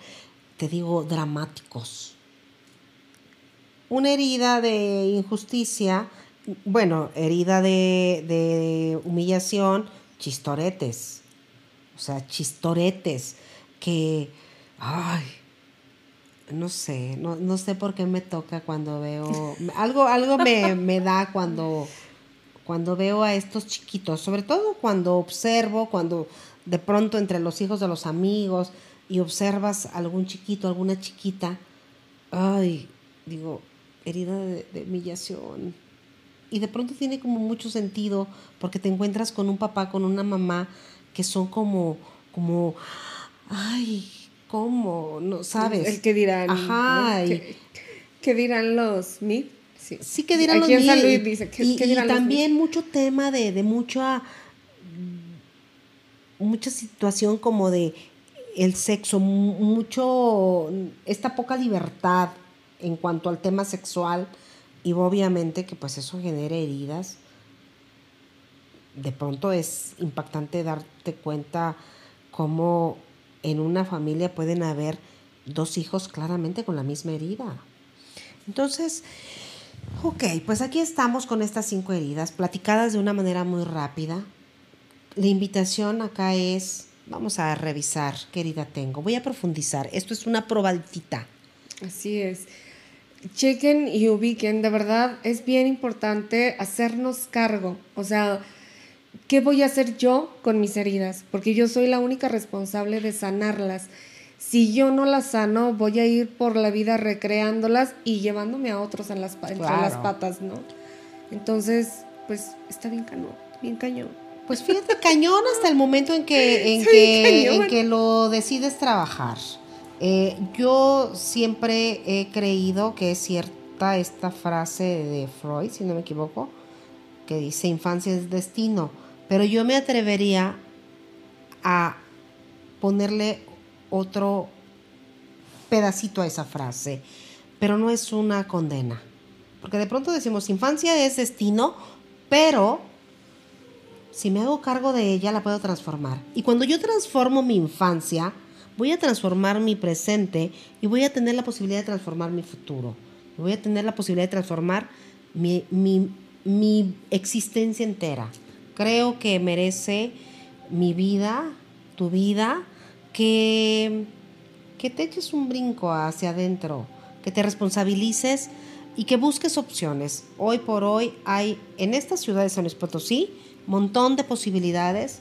te digo, dramáticos. Una herida de injusticia, bueno, herida de, de humillación, chistoretes. O sea, chistoretes que, ay, no sé, no, no sé por qué me toca cuando veo, algo, algo me, me da cuando, cuando veo a estos chiquitos, sobre todo cuando observo, cuando de pronto entre los hijos de los amigos y observas algún chiquito, alguna chiquita, ay, digo, herida de, de humillación. Y de pronto tiene como mucho sentido porque te encuentras con un papá, con una mamá que son como, como, ay, ¿cómo? No sabes. El que dirán. Ajá. ¿no? ¿Qué, qué dirán los MIP? Sí, Sí que dirán los en San niños, Luis y- dice, ¿qué, y, qué y dirán los también mucho tema de, de mucha mucha situación como de el sexo, mu- mucho esta poca libertad en cuanto al tema sexual y obviamente que pues eso genera heridas. De pronto es impactante darte cuenta cómo en una familia pueden haber dos hijos claramente con la misma herida. Entonces, Ok, pues aquí estamos con estas cinco heridas, platicadas de una manera muy rápida. La invitación acá es, vamos a revisar qué herida tengo, voy a profundizar. Esto es una probadita. Así es. Chequen y ubiquen, de verdad es bien importante hacernos cargo. O sea, ¿qué voy a hacer yo con mis heridas? Porque yo soy la única responsable de sanarlas. Si yo no las sano, voy a ir por la vida recreándolas y llevándome a otros en las, entre Claro. las patas, ¿no? Entonces, pues está bien cañón, bien cañón. Pues fíjate, cañón hasta el momento en que, en que, en que lo decides trabajar. Eh, yo siempre he creído que es cierta esta frase de Freud, si no me equivoco, que dice infancia es destino, pero yo me atrevería a ponerle otro pedacito a esa frase, pero no es una condena, porque de pronto decimos infancia es destino, pero si me hago cargo de ella, la puedo transformar. Y cuando yo transformo mi infancia, voy a transformar mi presente y voy a tener la posibilidad de transformar mi futuro. Voy a tener la posibilidad de transformar mi, mi- mi existencia entera. Creo que merece mi vida, tu vida, que, que te eches un brinco hacia adentro, que te responsabilices y que busques opciones. Hoy por hoy hay en esta ciudad de San Luis Potosí montón de posibilidades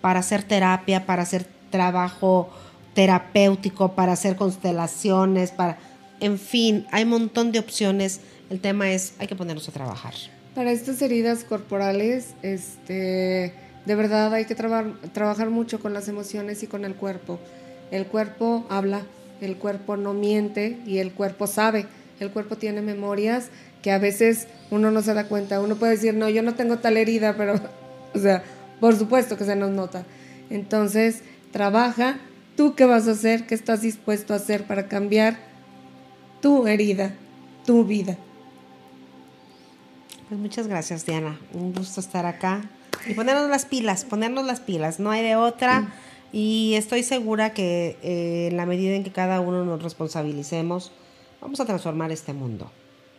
para hacer terapia, para hacer trabajo terapéutico, para hacer constelaciones, para en fin, hay un montón de opciones. El tema es hay que ponernos a trabajar. Para estas heridas corporales, este, de verdad hay que traba- trabajar mucho con las emociones y con el cuerpo. El cuerpo habla, el cuerpo no miente y el cuerpo sabe. El cuerpo tiene memorias que a veces uno no se da cuenta. Uno puede decir, no, yo no tengo tal herida, pero, o sea, por supuesto que se nos nota. Entonces, trabaja. ¿Tú qué vas a hacer? ¿Qué estás dispuesto a hacer para cambiar tu herida, tu vida? Pues muchas gracias, Diana. Un gusto estar acá. Y ponernos las pilas, ponernos las pilas. No hay de otra. Y estoy segura que eh, en la medida en que cada uno nos responsabilicemos, vamos a transformar este mundo.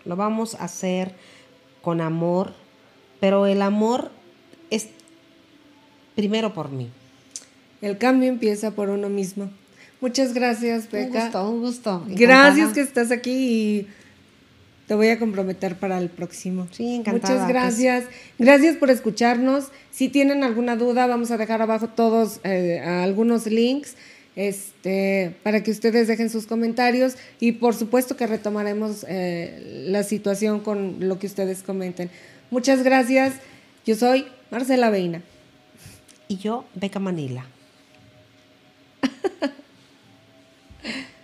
Lo vamos a hacer con amor, pero el amor es primero por mí. El cambio empieza por uno mismo. Muchas gracias, Un Beca. gusto, un gusto. Gracias que estás aquí y te voy a comprometer para el próximo. Sí, encantada, Muchas que gracias. Gracias por escucharnos. Si tienen alguna duda, vamos a dejar abajo todos eh, algunos links este, para que ustedes dejen sus comentarios y por supuesto que retomaremos eh, la situación con lo que ustedes comenten. Muchas gracias. Yo soy Marcela Veina. Y yo, Beca Manila. フフフ。